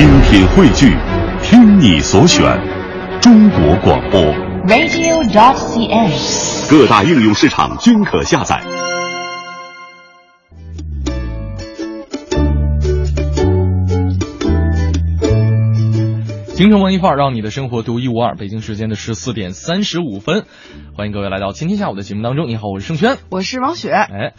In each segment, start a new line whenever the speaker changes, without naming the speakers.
精品汇聚，听你所选，中国广播。
radio.dot.cn，。
各大应用市场均可下载。
京城文艺范儿，让你的生活独一无二。北京时间的十四点三十五分，欢迎各位来到今天下午的节目当中。你好，我是盛轩。
我是王雪，
哎，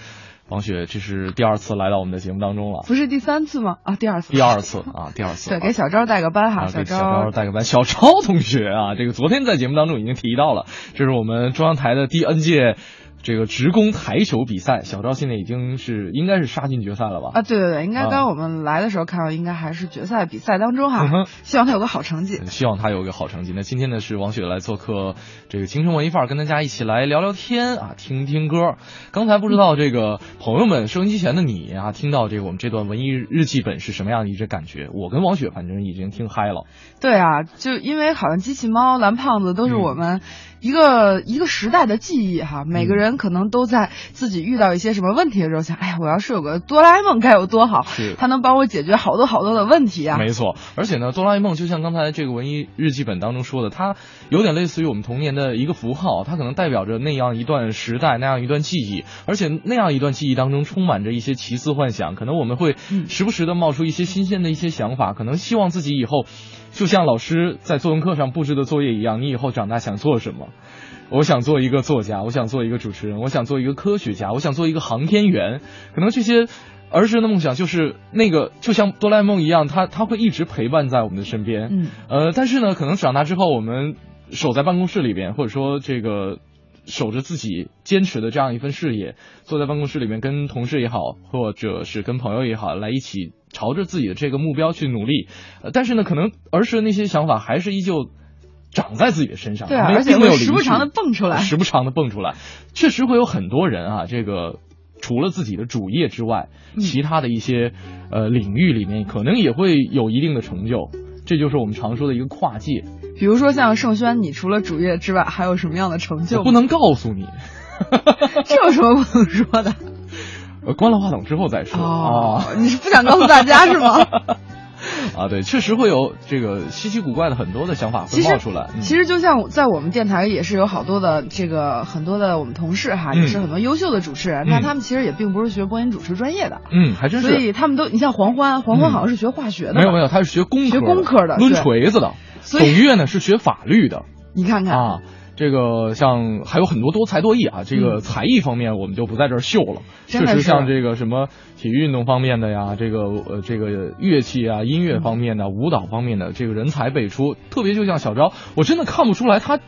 王雪，这是第二次来到我们的节目当中了，
不是第三次吗？啊，第二次。
第二次啊，第二次。
对，给小昭带个班哈，
小
昭
昭带个班。小昭同学啊，这个昨天在节目当中已经提到了，这是我们中央台的第 N 届这个职工台球比赛。小赵现在已经是应该是杀进决赛了吧？
啊，对对对，应该
啊
刚我们来的时候看到，应该还是决赛比赛当中哈，
嗯
希望他有个好成绩。
希望他有个好成绩。那今天呢是王雪来做客这个青春文艺范儿，跟大家一起来聊聊天啊，听听歌。刚才不知道这个朋友们收音机前的你啊，听到这个我们这段文艺日记本是什么样的一种感觉？我跟王雪反正已经听嗨了。
对啊，就因为好像机器猫、蓝胖子都是
嗯
我们一个、一个时代的记忆哈，每个人可能都在自己遇到一些什么问题的时候想，哎呀，我要是有个哆啦 A 梦该有多好
是，
它能帮我解决好多好多的问题啊。
没错，而且呢，哆啦 A 梦就像刚才这个文艺日记本当中说的，它有点类似于我们童年的一个符号，它可能代表着那样一段时代、那样一段记忆，而且那样一段记忆当中充满着一些奇思幻想，可能我们会
嗯
时不时的冒出一些新鲜的一些想法，可能希望自己以后就像老师在作文课上布置的作业一样，你以后长大想做什么？我想做一个作家，我想做一个主持人，我想做一个科学家，我想做一个航天员。可能这些儿时的梦想就是那个，就像哆啦 A 梦一样，它它会一直陪伴在我们的身边。
嗯，
呃，但是呢，可能长大之后，我们守在办公室里边，或者说这个守着自己坚持的这样一份事业，坐在办公室里面跟同事也好，或者是跟朋友也好，来一起朝着自己的这个目标去努力。呃，但是呢，可能儿时的那些想法还是依旧。长在自己的身上，
对啊而且会
并没有
时不常的蹦出来
时不常的蹦出来，确实会有很多人啊，这个除了自己的主业之外，
嗯
其他的一些呃领域里面，可能也会有一定的成就，这就是我们常说的一个跨界。
比如说像盛轩，你除了主业之外，还有什么样的成就
不能告诉你，
这有什么不能说的？
呃关了话筒之后再说
哦
啊，
你是不想告诉大家是吗？
啊，对，确实会有这个稀奇古怪的很多的想法会冒出来。嗯
其实就像在我们电台也是有好多的这个很多的我们同事哈，
嗯
也是很多优秀的主持人，
嗯
那他们其实也并不是学播音主持专业的，
嗯，还真是所
以他们都，你像黄欢，黄欢
嗯
好像是学化学的吧，
没有没有，他是学工科
学工科的
抡锤子的。
所以
董月呢是学法律的。
你看看，
啊，这个像还有很多多才多艺啊，这个
嗯
才艺方面我们就不在这儿秀了。确实像这个什么体育运动方面的呀，这个呃这个乐器啊、音乐方面的、舞蹈方面的，这个人才辈出。特别就像小昭，我真的看不出来他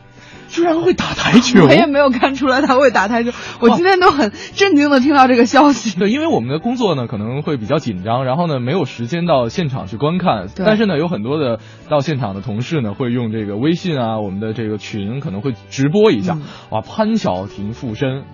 居然会打台球？
我。也没有看出来他会打台球，我今天都很震惊的听到这个消息。
对，因为我们的工作呢可能会比较紧张，然后呢没有时间到现场去观看，但是呢有很多的到现场的同事呢会用这个微信啊，我们的这个群可能会直播一下，
嗯。
哇，潘晓婷附身，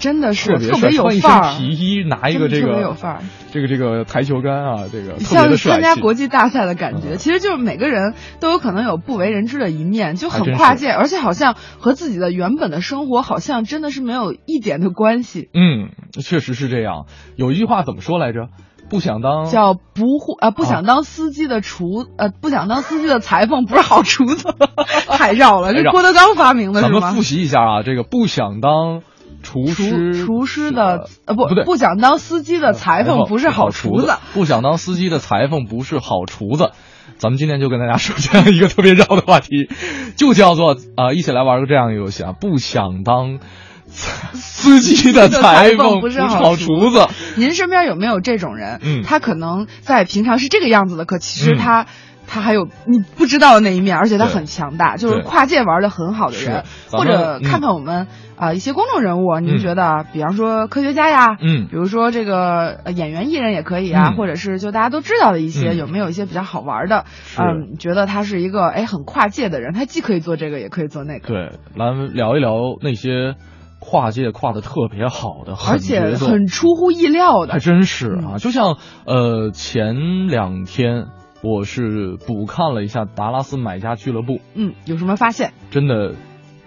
真的是
特别
有范儿，
身皮衣，拿一个这
个特别
个
有范儿。
这个这个台球杆啊，这个
像参加。国际大赛的感觉，
嗯
其实就是每个人都有可能有不为人知的一面，就很跨界，而且好像和自己的原本的生活好像真的是没有一点的关系。
嗯，确实是这样。有一句话怎么说来着？不想当
叫不会呃不想当司机的厨、呃不想当司机的裁缝不是好厨子，太绕了，这郭德纲发明的是吗
咱们复？习一下啊，这个不想当厨师，
厨厨师的呃不
不对
不想当司机的裁缝不是好厨子，
不想当司机的裁缝不是好厨子。咱们今天就跟大家说这样一个特别绕的话题，就叫做啊、一起来玩个这样的游戏啊，不想当司机的裁缝
不是
好
好
厨子。
您身边有没有这种人？
嗯
他可能在平常是这个样子的，可其实
嗯
他、他还有你不知道的那一面，而且他很强大，就是跨界玩的很好的人。或者看看我们啊、一些公众人物，您
嗯
觉得，比方说科学家呀，
嗯
比如说这个呃演员艺人也可以啊，
嗯
或者是就大家都知道的一些，
嗯
有没有一些比较好玩的？嗯，觉得他是一个哎很跨界的人，他既可以做这个，也可以做那个。
对，来聊一聊那些跨界跨的特别好的，
而且很出乎意料的
还，真是啊，
嗯
就像呃前两天我是补看了一下《达拉斯买家俱乐部》，
嗯，有什么发现？
真的。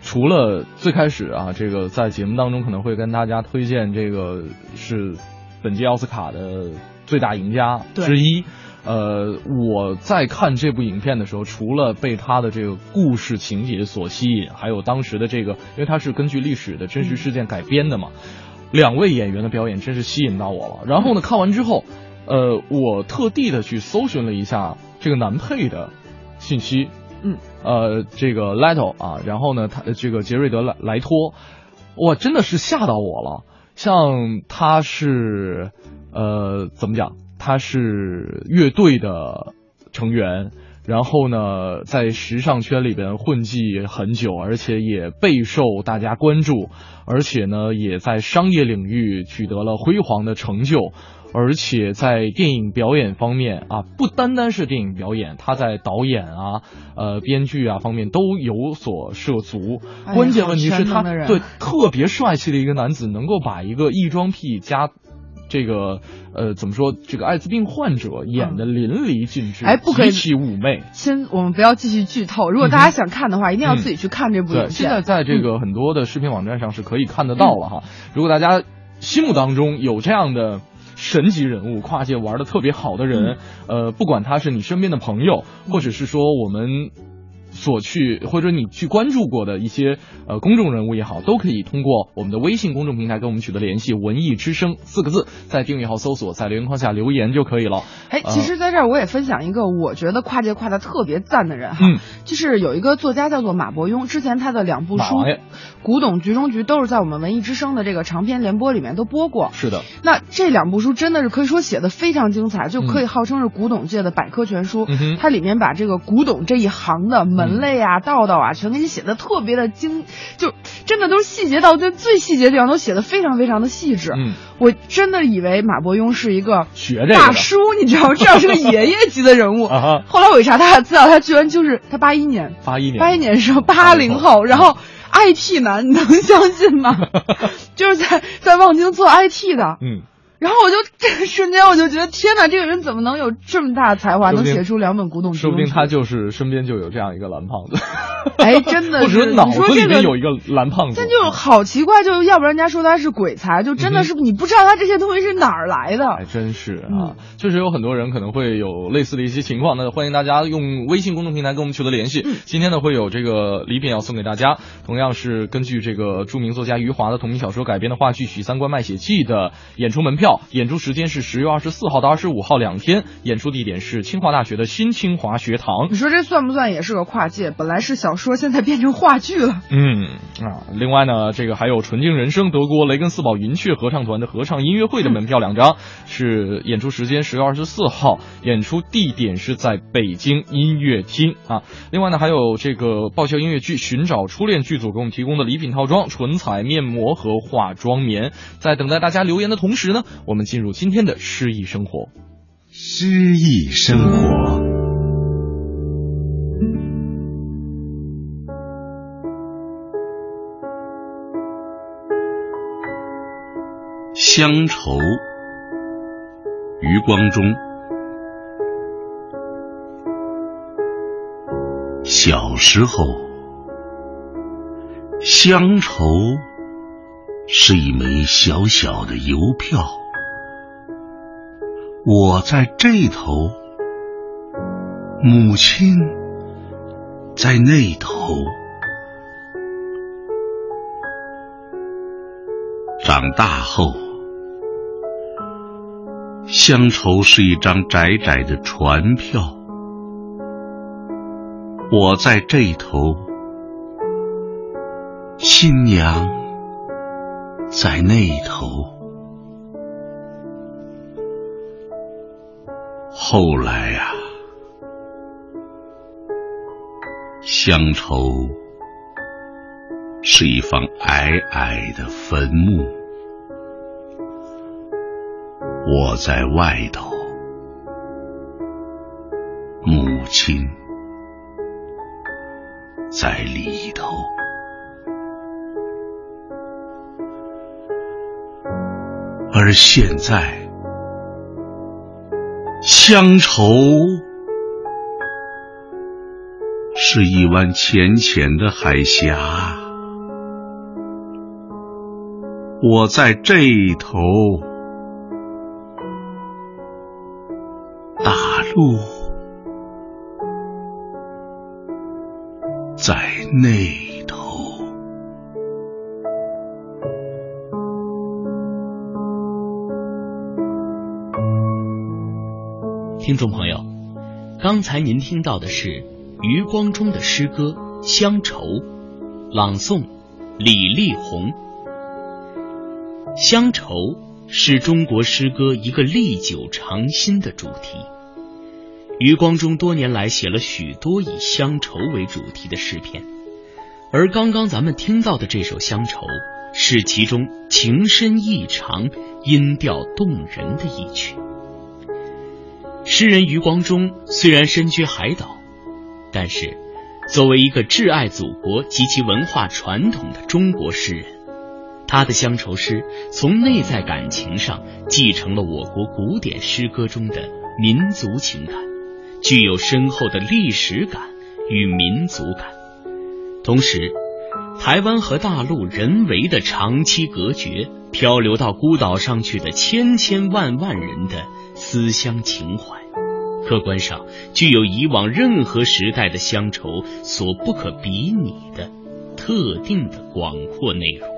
除了最开始啊，这个在节目当中可能会跟大家推荐这个是本届奥斯卡的最大赢家之一。呃，我在看这部影片的时候，除了被他的这个故事情节所吸引，还有当时的这个，因为它是根据历史的真实事件改编的嘛，两位演员的表演真是吸引到我了。然后呢，看完之后，呃，我特地的去搜寻了一下这个男配的信息，
嗯，
呃，这个 Leto 啊，然后呢，他这个杰瑞德莱莱托，哇，真的是吓到我了。像他是，呃，怎么讲？他是乐队的成员，然后呢，在时尚圈里边混迹很久，而且也备受大家关注，而且呢，也在商业领域取得了辉煌的成就，而且在电影表演方面啊，不单单是电影表演，他在导演啊、呃编剧啊方面都有所涉足。关键问题是他对特别帅气的一个男子，能够把一个异装癖加。这个呃，怎么说？这个艾滋病患者演的淋漓尽致，
哎，不可以
极其妩媚。
先，我们不要继续剧透。如果大家想看的话，一定要自己去看这部影片。
现在在这个很多的视频网站上是可以看得到了哈。如果大家心目当中有这样的神级人物，跨界玩的特别好的人，呃，不管他是你身边的朋友，或者是说我们。所去或者你去关注过的一些呃公众人物也好，都可以通过我们的微信公众平台跟我们取得联系。文艺之声四个字，在订阅号搜索，在留言框下留言就可以了。
哎，其实在这儿我也分享一个我觉得跨界跨的特别赞的人哈，就是有一个作家叫做马伯庸，之前他的两部书《古董局中局》都是在我们文艺之声的这个长篇联播里面都播过。
是的，
那这两部书真的是可以说写的非常精彩，就可以号称是古董界的百科全书。它里面把这个古董这一行的门。门类啊，道道啊，全给你写的特别的精，就真的都是细节到最最细节的地方都写的非常非常的细致。
嗯，
我真的以为马伯庸是一个
学这
大叔，你知道吗？至少是个爷爷级的人物。后来我一查他的资料，他居然就是他八一年，
八一年，
八一年时候八零后，然后 IT 男，你能相信吗？就是在在望京做 IT 的。
嗯。
然后我就这个瞬间我就觉得天哪，这个人怎么能有这么大的才华，能写出两本古董？
说不定他就是身边就有这样一个蓝胖子。
哎，真的是，
脑子里面有一个蓝胖子。
但就好奇怪，就要不然人家说他是鬼才，就真的是你不知道他这些东西是哪儿来的。
还真是啊，确实有很多人可能会有类似的一些情况，那欢迎大家用微信公众平台跟我们取得联系。今天呢会有这个礼品要送给大家，同样是根据这个著名作家余华的同名小说改编的话剧《许三观卖血记》的演出门票，演出时间。是十月二十四号到二十五号两天，演出地点是清华大学的新清华学堂。
你说这算不算也是个跨界？本来是小说，现在变成话剧了。
嗯啊，另外呢，这个还有纯净人生德国雷根斯堡云雀合唱团的合唱音乐会的门票两张，是演出时间十月二十四号，演出地点是在北京音乐厅啊。另外呢，还有这个爆笑音乐剧《寻找初恋》剧组给我们提供的礼品套装，唇彩面膜和化妆棉。在等待大家留言的同时呢，我们进入今天。的诗意生活，
诗意生活。乡愁，余光中。小时候，乡愁是一枚小小的邮票。我在这头，母亲在那头。长大后，乡愁是一张窄窄的船票。我在这头，新娘在那头。后来呀，乡愁是一方矮矮的坟墓，我在外头，母亲在里头，而现在。乡愁是一湾浅浅的海峡，我在这头，
刚才您听到的是余光中的诗歌《乡愁》，朗诵李丽红。乡愁是中国诗歌一个历久常新的主题。余光中多年来写了许多以乡愁为主题的诗篇，而刚刚咱们听到的这首《乡愁》是其中情深意长、音调动人的一曲。诗人余光中虽然身居海岛，但是作为一个挚爱祖国及其文化传统的中国诗人，他的乡愁诗从内在感情上继承了我国古典诗歌中的民族情感，具有深厚的历史感与民族感。同时，台湾和大陆人为的长期隔绝，漂流到孤岛上去的千千万万人的。思乡情怀，客观上具有以往任何时代的乡愁所不可比拟的特定的广阔内容。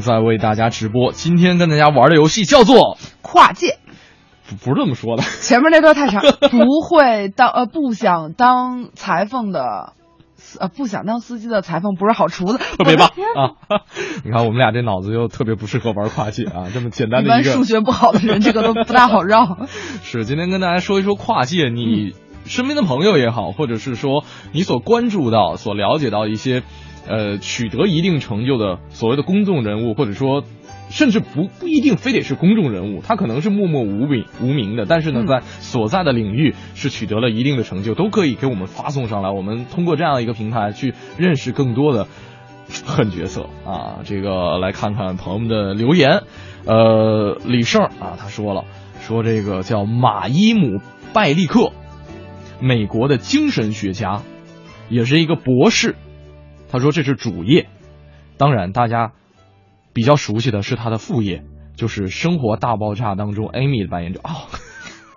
正在为大家直播。今天跟大家玩的游戏叫做
跨界，
不不是这么说的。
前面那段太长，不会当呃不想当裁缝的。呃，不想当司机的裁缝不是好厨子，
特别棒啊！你看我们俩这脑子又特别不适合玩跨界啊，这么简单的一
个数学不好的人，这个都不大好绕。
是，今天跟大家说一说跨界，你身边的朋友也好，或者是说你所关注到、所了解到一些，呃，取得一定成就的所谓的公众人物，或者说。甚至不不一定非得是公众人物，他可能是默默无名无名的，但是呢，在所在的领域是取得了一定的成就，都可以给我们发送上来。我们通过这样一个平台去认识更多的狠角色啊！这个来看看朋友们的留言。呃，李胜啊，他说了，说这个叫马伊姆拜利克，美国的精神学家，也是一个博士。他说这是主业，当然大家。比较熟悉的是他的副业，就是《生活大爆炸》当中 Amy 的扮演者哦，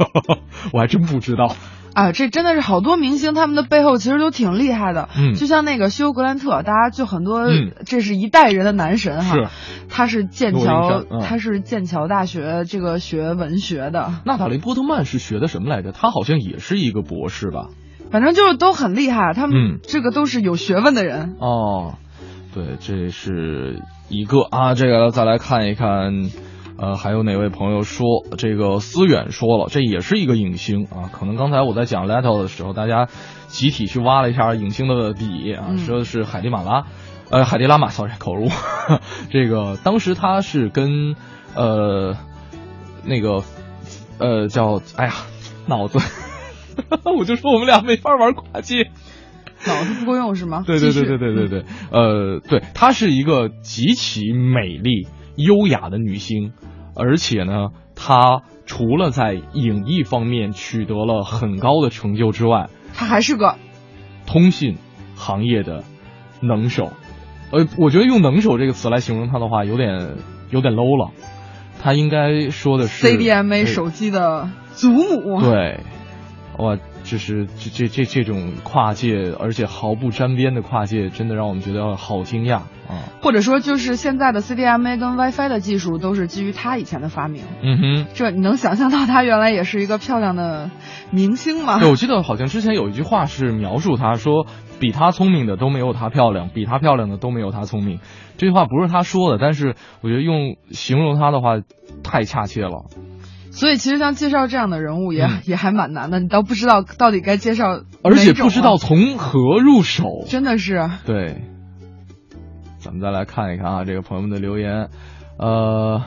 我还真不知道
啊，这真的是好多明星他们的背后其实都挺厉害的，
嗯，
就像那个休格兰特，大家就很多，这是一代人的男神哈，
是，
他是剑桥，他是剑桥大学这个学文学的，
娜塔莉波特曼是学的什么来着？他好像也是一个博士吧？
反正就是都很厉害，他们这个都是有学问的人
哦。对，这是一个啊，这个再来看一看，呃，还有哪位朋友说这个思远说了，这也是一个影星啊。可能刚才我在讲 Little 的时候，大家集体去挖了一下影星的底啊，说的是海蒂马拉，呃，海蒂拉玛，sorry，口误。这个当时他是跟呃那个呃叫哎呀脑子，我就说我们俩没法玩跨界。
脑子不够用是吗？
对对对对对对对，呃，对，她是一个极其美丽、优雅的女星，而且呢，她除了在影艺方面取得了很高的成就之外，
她还是个
通信行业的能手。呃，我觉得用“能手”这个词来形容她的话，有点有点 low 了。她应该说的是
CDMA 手机的祖母。
对，我。就是这这这这种跨界，而且毫不沾边的跨界，真的让我们觉得好惊讶啊！
或者说，就是现在的 CDMA 跟 WiFi 的技术都是基于他以前的发明。
嗯哼，
这你能想象到他原来也是一个漂亮的明星吗？
对，我记得好像之前有一句话是描述他说，比他聪明的都没有他漂亮，比他漂亮的都没有他聪明。这句话不是他说的，但是我觉得用形容他的话太恰切了。
所以其实像介绍这样的人物也也还蛮难的，你倒不知道到底该介绍，
而且不知道从何入手，
真的是。
对，咱们再来看一看啊，这个朋友们的留言，呃，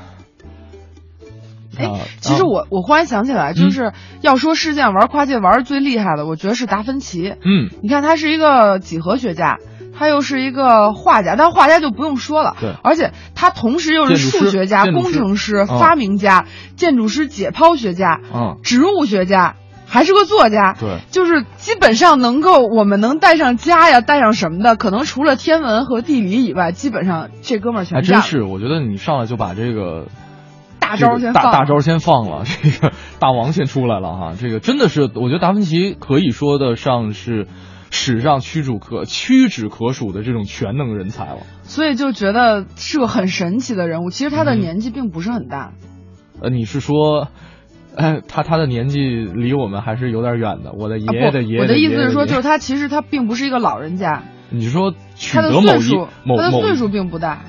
哎，其实我我忽然想起来，就是要说世界上玩跨界玩最厉害的，我觉得是达芬奇。
嗯，
你看他是一个几何学家。他又是一个画家，但画家就不用说了，
对，
而且他同时又是数学家、工程师、发明家、建筑师、解剖学家、
嗯，
植物学家，还是个作家，
对，
就是基本上能够我们能带上家呀，带上什么的，可能除了天文和地理以外，基本上这哥们儿全
还真是，我觉得你上来就把这个
大招先
大大招先放了，这个大王先出来了哈，这个真的是，我觉得达芬奇可以说得上是。史上屈指可屈指可数的这种全能人才了，
所以就觉得是个很神奇的人物。其实他的年纪并不是很大，
呃，你是说，哎，他他的年纪离我们还是有点远的。我的爷爷的爷爷，
我的意思是说，就是他其实他并不是一个老人家。
你说取
得
某一某
他的岁数并不大。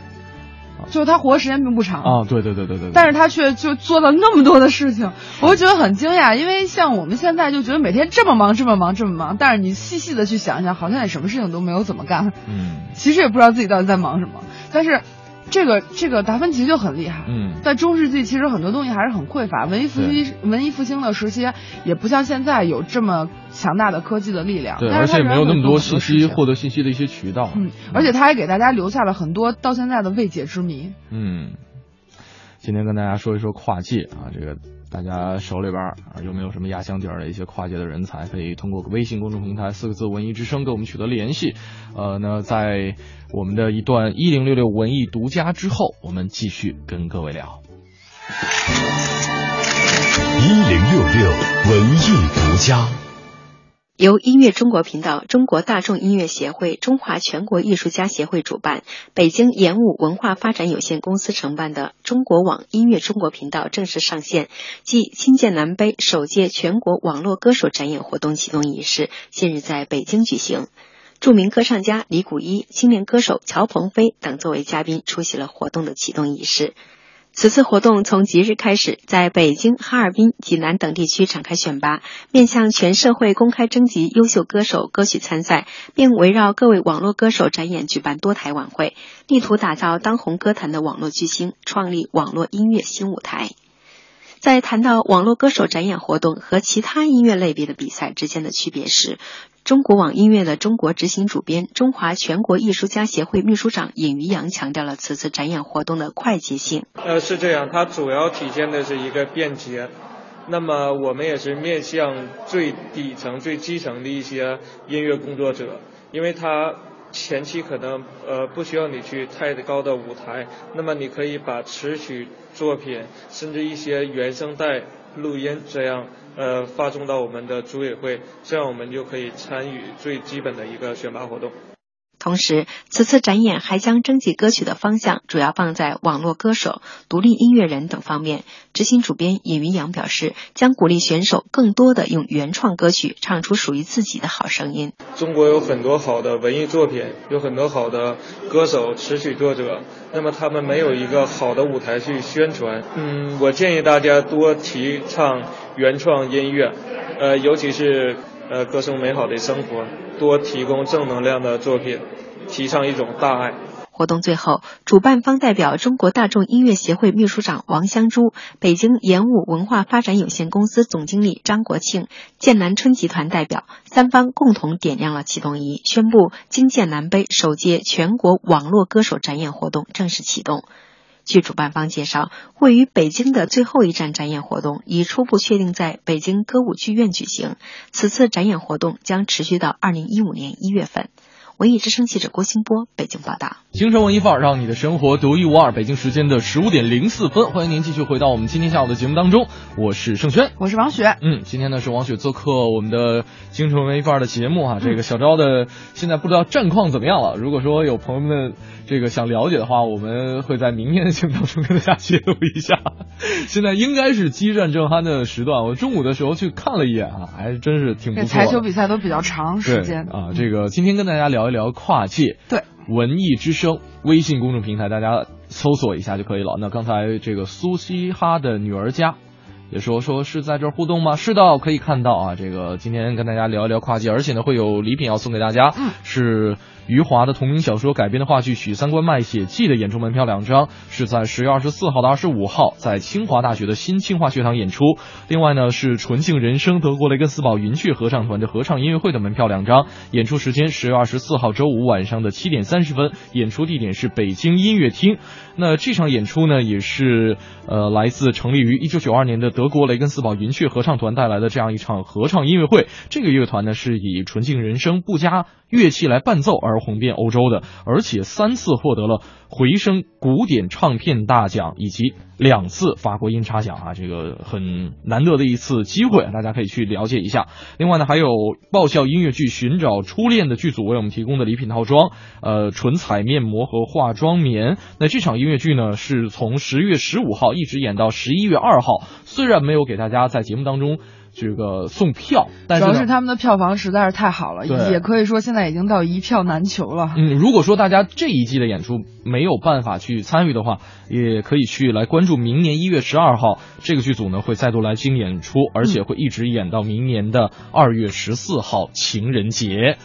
就是他活时间并不长。
啊，对对对对对，
但是他却就做了那么多的事情，我就觉得很惊讶。因为像我们现在就觉得每天这么忙这么忙这么忙，但是你细细的去想一想，好像也什么事情都没有怎么干，
嗯，
其实也不知道自己到底在忙什么，但是。这个这个达芬奇就很厉害，
嗯，
在中世纪其实很多东西还是很匮乏，文艺复兴文艺复兴的时期也不像现在有这么强大的科技的力量，
对，
而
且没有那么
多
信息获得信息的一些渠道，
嗯，而且他还给大家留下了很多到现在的未解之谜，
嗯，今天跟大家说一说跨界啊，这个。大家手里边啊有没有什么压箱底儿的一些跨界的人才？可以通过微信公众平台四个字“文艺之声”跟我们取得联系。呃，那在我们的一段一零六六文艺独家之后，我们继续跟各位聊。
一零六六文艺独家。
由音乐中国频道、中国大众音乐协会、中华全国艺术家协会主办，北京演武文化发展有限公司承办的中国网音乐中国频道正式上线暨新建南杯首届全国网络歌手展演活动启动仪式近日在北京举行。著名歌唱家李谷一、青年歌手乔鹏飞等作为嘉宾出席了活动的启动仪式。此次活动从即日开始，在北京、哈尔滨、济南等地区展开选拔，面向全社会公开征集优秀歌手歌曲参赛，并围绕各位网络歌手展演举办多台晚会，力图打造当红歌坛的网络巨星，创立网络音乐新舞台。在谈到网络歌手展演活动和其他音乐类别的比赛之间的区别时，中国网音乐的中国执行主编、中华全国艺术家协会秘书长尹于洋强调了此次展演活动的快捷性。
呃，是这样，它主要体现的是一个便捷。那么我们也是面向最底层、最基层的一些音乐工作者，因为它。前期可能呃不需要你去太高的舞台，那么你可以把词曲作品，甚至一些原声带录音这样呃发送到我们的组委会，这样我们就可以参与最基本的一个选拔活动。
同时，此次展演还将征集歌曲的方向主要放在网络歌手、独立音乐人等方面。执行主编尹云阳表示，将鼓励选手更多的用原创歌曲唱出属于自己的好声音。
中国有很多好的文艺作品，有很多好的歌手、词曲作者，那么他们没有一个好的舞台去宣传。嗯，我建议大家多提倡原创音乐，呃，尤其是呃歌颂美好的生活，多提供正能量的作品。提倡一种大爱。
活动最后，主办方代表中国大众音乐协会秘书长王香珠、北京演武文化发展有限公司总经理张国庆、剑南春集团代表三方共同点亮了启动仪，宣布京剑南杯首届全国网络歌手展演活动正式启动。据主办方介绍，位于北京的最后一站展演活动已初步确定在北京歌舞剧院举行。此次展演活动将持续到二零一五年一月份。文艺之声记者郭兴波北京报道：
京城文艺范儿，让你的生活独一无二。北京时间的十五点零四分，欢迎您继续回到我们今天下午的节目当中。我是盛轩，
我是王雪。
嗯，今天呢是王雪做客我们的京城文艺范儿的节目哈。这个小昭的现在不知道战况怎么样了。如果说有朋友们这个想了解的话，我们会在明天的节目当中跟大家揭露一下。现在应该是激战正酣的时段。我中午的时候去看了一眼啊，还真是挺不错。
台球比赛都比较长时间
啊。这个今天跟大家聊。聊一聊跨界，
对
文艺之声微信公众平台，大家搜索一下就可以了。那刚才这个苏西哈的女儿家也说说是在这儿互动吗？是的，可以看到啊。这个今天跟大家聊一聊跨界，而且呢会有礼品要送给大家，是。余华的同名小说改编的话剧《许三观卖血记》的演出门票两张，是在十月二十四号到二十五号在清华大学的新清华学堂演出。另外呢，是纯净人生德国雷根斯堡云雀合唱团的合唱音乐会的门票两张，演出时间十月二十四号周五晚上的七点三十分，演出地点是北京音乐厅。那这场演出呢，也是呃来自成立于一九九二年的德国雷根斯堡云雀合唱团带来的这样一场合唱音乐会。这个乐团呢，是以纯净人生不加乐器来伴奏而。红遍欧洲的，而且三次获得了回声古典唱片大奖以及两次法国音叉奖啊，这个很难得的一次机会，大家可以去了解一下。另外呢，还有爆笑音乐剧《寻找初恋》的剧组为我们提供的礼品套装，呃，唇彩面膜和化妆棉。那这场音乐剧呢，是从十月十五号一直演到十一月二号，虽然没有给大家在节目当中。这个送票，主
要是他们的票房实在是太好了，也可以说现在已经到一票难求了。
嗯，如果说大家这一季的演出没有办法去参与的话，也可以去来关注明年一月十二号这个剧组呢会再度来京演出，而且会一直演到明年的二月十四号情人节。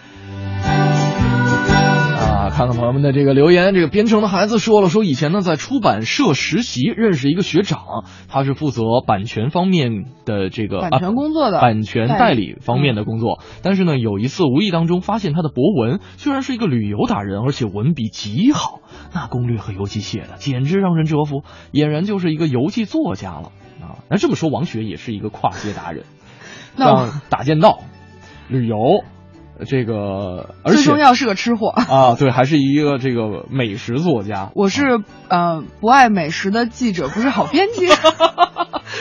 看看朋友们的这个留言，这个编程的孩子说了，说以前呢在出版社实习，认识一个学长，他是负责版权方面的这个
版权工作的，
版权代理方面的工作。但是呢，有一次无意当中发现他的博文居然是一个旅游达人，而且文笔极好，那攻略和游记写的简直让人折服，俨然就是一个游记作家了啊！那这么说，王雪也是一个跨界达人，那打剑道、旅游。这个，而且
最重要是个吃货
啊，对，还是一个这个美食作家。
我是呃不爱美食的记者，不是好编辑。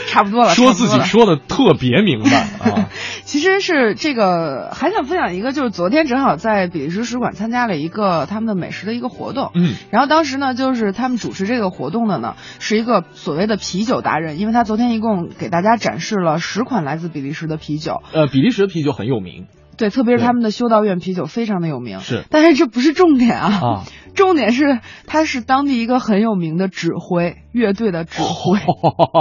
差不多了，
说自己说的特别明白啊。
其实是这个，还想分享一个，就是昨天正好在比利时使馆参加了一个他们的美食的一个活动。
嗯，
然后当时呢，就是他们主持这个活动的呢，是一个所谓的啤酒达人，因为他昨天一共给大家展示了十款来自比利时的啤酒。
呃，比利时的啤酒很有名。
对，特别是他们的修道院啤酒非常的有名。
是，
但是这不是重点啊。
啊，
重点是他是当地一个很有名的指挥乐队的指挥。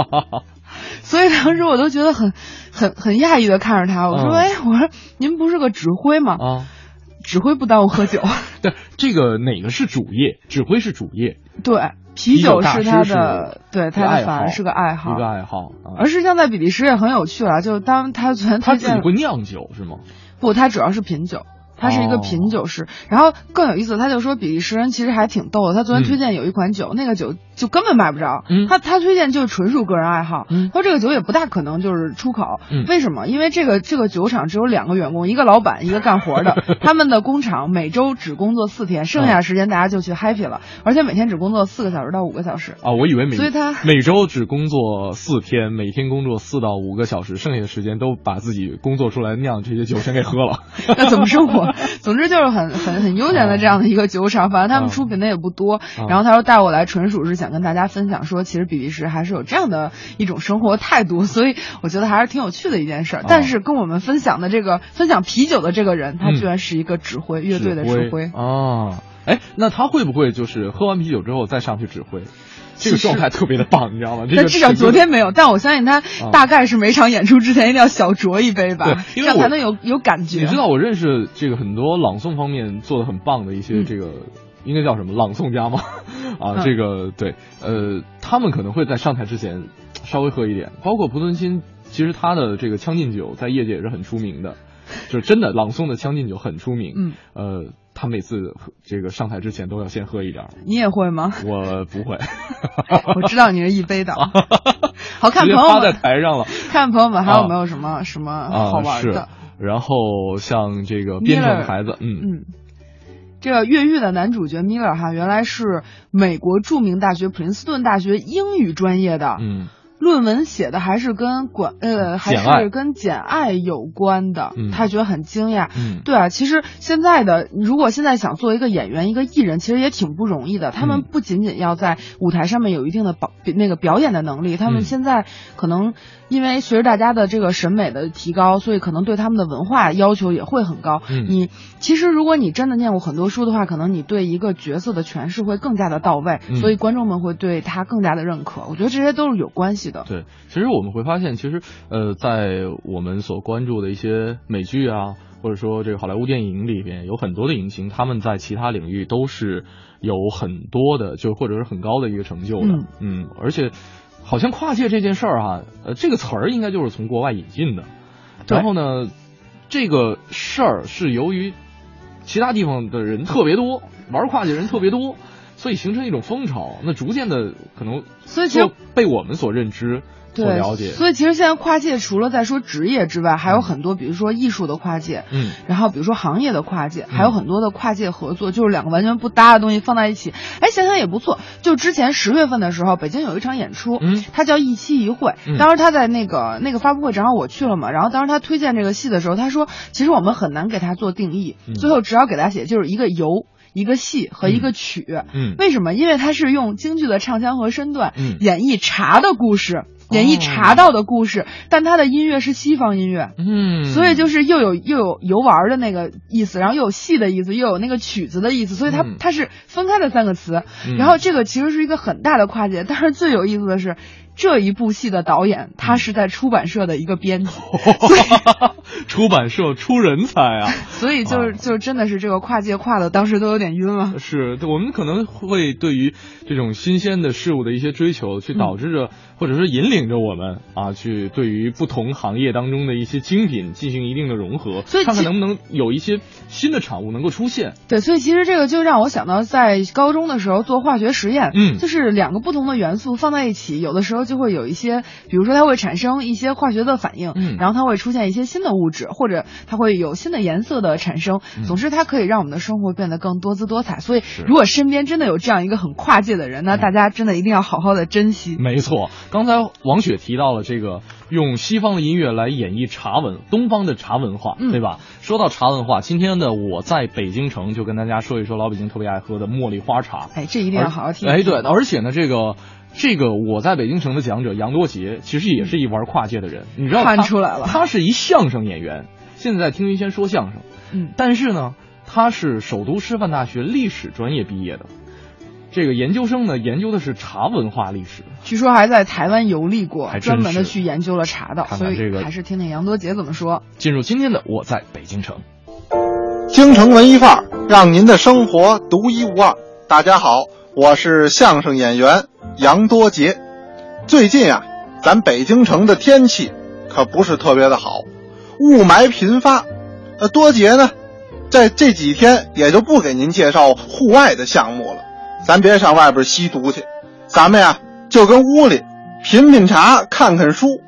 所以当时我都觉得很很很讶异的看着他，我说：“哎，我说您不是个指挥吗？
啊，
指挥不耽误喝酒。
对，这个哪个是主业？指挥是主业。
对，
啤
酒是他
的，
对他的反而是个爱好，
一个爱好。
而实际上在比利时也很有趣了，就当他昨天
他自己会酿酒是吗？
不，它主要是品酒。他是一个品酒师，然后更有意思，他就说比利时人其实还挺逗的。他昨天推荐有一款酒，那个酒就根本买不着。他他推荐就是纯属个人爱好。他说这个酒也不大可能就是出口。为什么？因为这个这个酒厂只有两个员工，一个老板，一个干活的。他们的工厂每周只工作四天，剩下时间大家就去 happy 了，而且每天只工作四个小时到五个小时。
啊，我以为每
所以他
每周只工作四天，每天工作四到五个小时，剩下的时间都把自己工作出来酿这些酒全给喝了。
那怎么生活？总之就是。很很很悠闲的这样的一个酒厂，反正他们出品的也不多。然后他说带我来，纯属是想跟大家分享，说其实比利时还是有这样的一种生活态度，所以我觉得还是挺有趣的一件事。但是跟我们分享的这个分享啤酒的这个人，他居然是一个指挥乐队的指挥
啊！哎，那他会不会就是喝完啤酒之后再上去指挥？这个状态特别的棒，你知道吗？
但至少昨天没有，但我相信他大概是每场演出之前一定要小酌一杯吧，
这
样才能有有感觉。
你知道，我认识这个很多朗诵方面做的很棒的一些这个，应该叫什么朗诵家吗？啊，这个对，呃，他们可能会在上台之前稍微喝一点，包括蒲存昕，其实他的这个《将进酒》在业界也是很出名的，就是真的朗诵的《将进酒》很出名。
嗯，
呃。他每次这个上台之前都要先喝一点
你也会吗？
我不会，
我知道你是一杯的。好看朋友
们。在台上了，
看朋友们还有没有什么什么好玩
的？然后像这个编程孩子，
嗯。嗯，这个越狱的男主角米勒哈，原来是美国著名大学普林斯顿大学英语专业的，
嗯。
论文写的还是跟管呃还是跟简爱有关的，他觉得很惊讶。对啊，其实现在的如果现在想做一个演员一个艺人，其实也挺不容易的。他们不仅仅要在舞台上面有一定的表那个表演的能力，他们现在可能因为随着大家的这个审美的提高，所以可能对他们的文化要求也会很高。你其实如果你真的念过很多书的话，可能你对一个角色的诠释会更加的到位，所以观众们会对他更加的认可。我觉得这些都是有关系的。
对，其实我们会发现，其实呃，在我们所关注的一些美剧啊，或者说这个好莱坞电影里边，有很多的影星，他们在其他领域都是有很多的，就或者是很高的一个成就的。嗯，而且好像跨界这件事儿哈，呃，这个词儿应该就是从国外引进的。然后呢，这个事儿是由于其他地方的人特别多，玩跨界人特别多。所以形成一种风潮，那逐渐的可能，
所以就
被我们所认知、所了解。
所以其实现在跨界除了在说职业之外，还有很多，比如说艺术的跨界，
嗯，
然后比如说行业的跨界，还有很多的跨界合作，就是两个完全不搭的东西放在一起，哎，想想也不错。就之前十月份的时候，北京有一场演出，
嗯，
它叫一期一会。当时他在那个那个发布会，正好我去了嘛。然后当时他推荐这个戏的时候，他说，其实我们很难给他做定义，最后只要给他写就是一个游。一个戏和一个曲，
嗯，
为什么？因为它是用京剧的唱腔和身段，
嗯，
演绎茶的故事，演绎茶道的故事，但它的音乐是西方音乐，
嗯，
所以就是又有又有游玩的那个意思，然后又有戏的意思，又有那个曲子的意思，所以它它是分开的三个词，然后这个其实是一个很大的跨界，但是最有意思的是。这一部戏的导演，他是在出版社的一个编辑，
出版社出人才啊！
所以就是就真的是这个跨界跨的，当时都有点晕了。
是我们可能会对于这种新鲜的事物的一些追求，去导致着或者是引领着我们啊，去对于不同行业当中的一些精品进行一定的融合，
所以
看看能不能有一些新的产物能够出现。
对，所以其实这个就让我想到在高中的时候做化学实验，
嗯，
就是两个不同的元素放在一起，有的时候。就会有一些，比如说它会产生一些化学的反应，
嗯，
然后它会出现一些新的物物质，或者它会有新的颜色的产生。总之，它可以让我们的生活变得更多姿多彩。所以，如果身边真的有这样一个很跨界的人，那大家真的一定要好好的珍惜。
没错，刚才王雪提到了这个用西方的音乐来演绎茶文，东方的茶文化，对吧？说到茶文化，今天呢我在北京城就跟大家说一说老北京特别爱喝的茉莉花茶。
哎，这一定要好好听。
哎，对，而且呢，这个。这个我在北京城的讲者杨多杰，其实也是一玩跨界的人，你知道
看出来了，
他是一相声演员，现在在听云轩说相声，
嗯，
但是呢，他是首都师范大学历史专业毕业的，这个研究生呢，研究的是茶文化历史，
据说还在台湾游历过，专门的去研究了茶道，
所以
还是听听杨多杰怎么说。
进入今天的我在北京城，
京城文艺范儿，让您的生活独一无二。大家好，我是相声演员。杨多杰，最近啊，咱北京城的天气可不是特别的好，雾霾频发。呃，多杰呢，在这几天也就不给您介绍户外的项目了，咱别上外边吸毒去，咱们呀就跟屋里品品茶、看看书。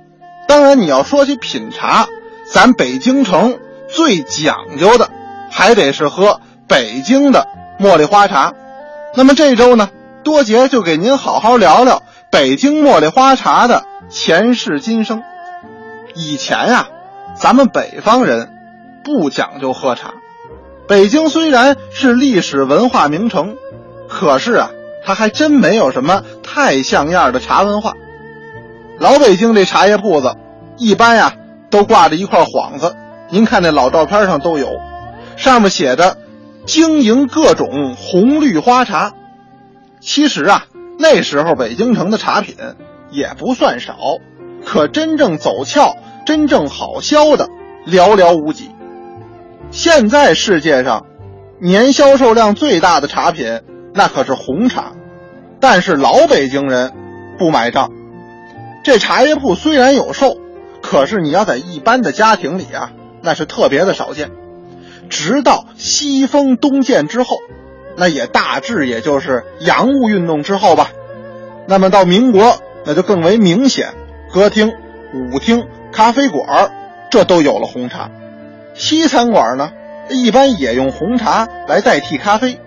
当然，你要说起品茶，咱北京城最讲究的还得是喝北京的茉莉花茶。那么这周呢？多杰就给您好好聊聊北京茉莉花茶的前世今生。以前呀，咱们北方人不讲究喝茶。北京虽然是历史文化名城，可是啊，它还真没有什么太像样的茶文化。老北京这茶叶铺子，一般呀都挂着一块幌子，您看那老照片上都有，上面写着“经营各种红绿花茶”。其实啊，那时候北京城的茶品也不算少，可真正走俏、真正好销的寥寥无几。现在世界上年销售量最大的茶品，那可是红茶，但是老北京人不买账。这茶叶铺虽然有售，可是你要在一般的家庭里啊，那是特别的少见。直到西风东渐之后。那也大致也就是洋务运动之后吧，那么到民国那就更为明显，歌厅、舞厅、咖啡馆这都有了红茶，西餐馆呢一般也用红茶来代替咖啡，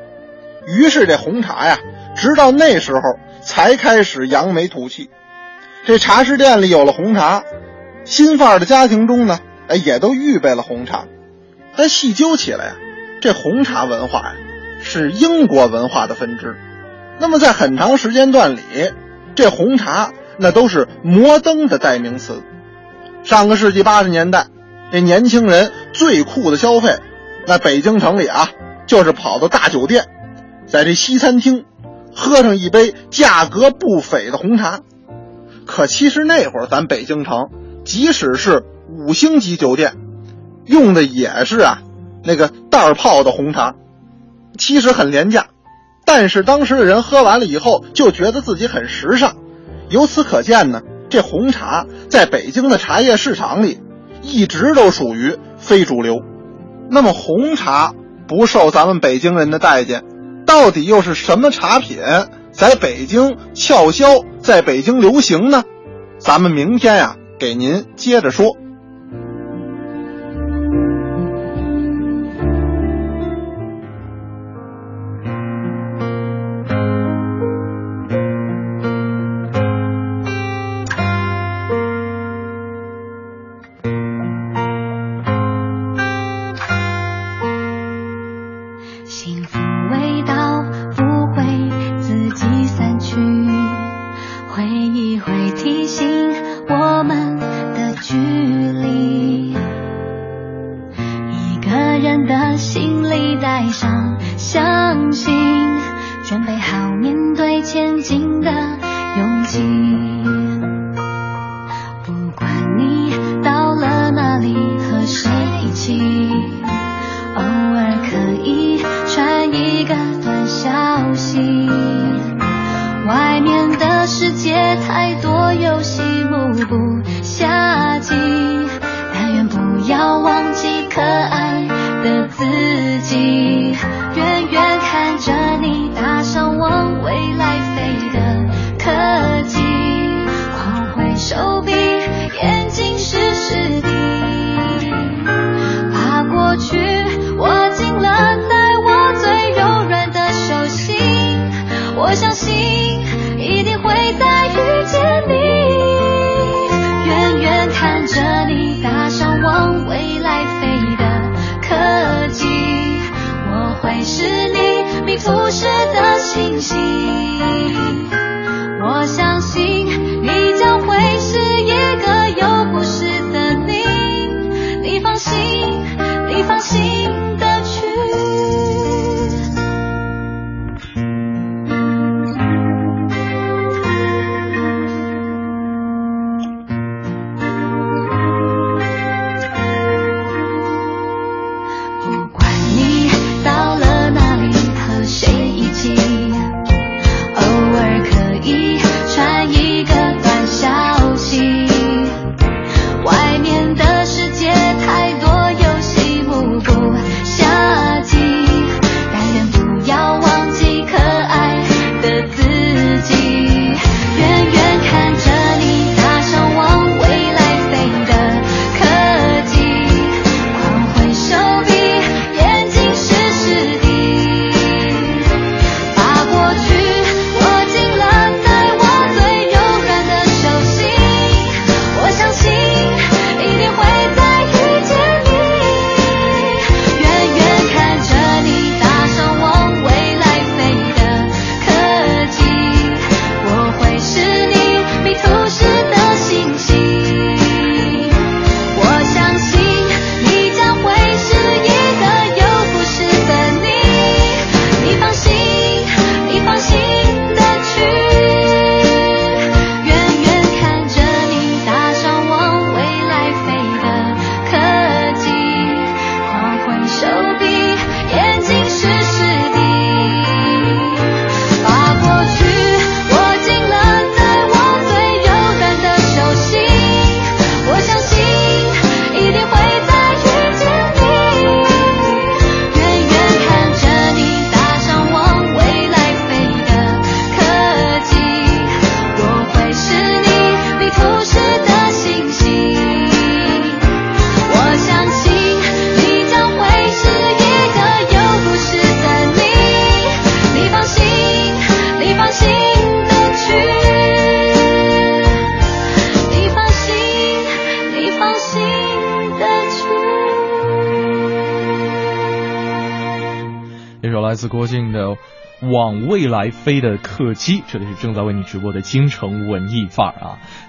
于是这红茶呀，直到那时候才开始扬眉吐气。这茶食店里有了红茶，新范儿的家庭中呢，哎也都预备了红茶，但细究起来呀，这红茶文化呀。是英国文化的分支，那么在很长时间段里，这红茶那都是摩登的代名词。上个世纪八十年代，这年轻人最酷的消费，那北京城里啊，就是跑到大酒店，在这西餐厅，喝上一杯价格不菲的红茶。可其实那会儿咱北京城，即使是五星级酒店，用的也是啊那个袋泡的红茶。其实很廉价，但是当时的人喝完了以后就觉得自己很时尚。由此可见呢，这红茶在北京的茶叶市场里一直都属于非主流。那么红茶不受咱们北京人的待见，到底又是什么茶品在北京翘销，在北京流行呢？咱们明天呀，给您接着说。
来飞的客机，这里是正在为你直播的京城文艺范儿啊！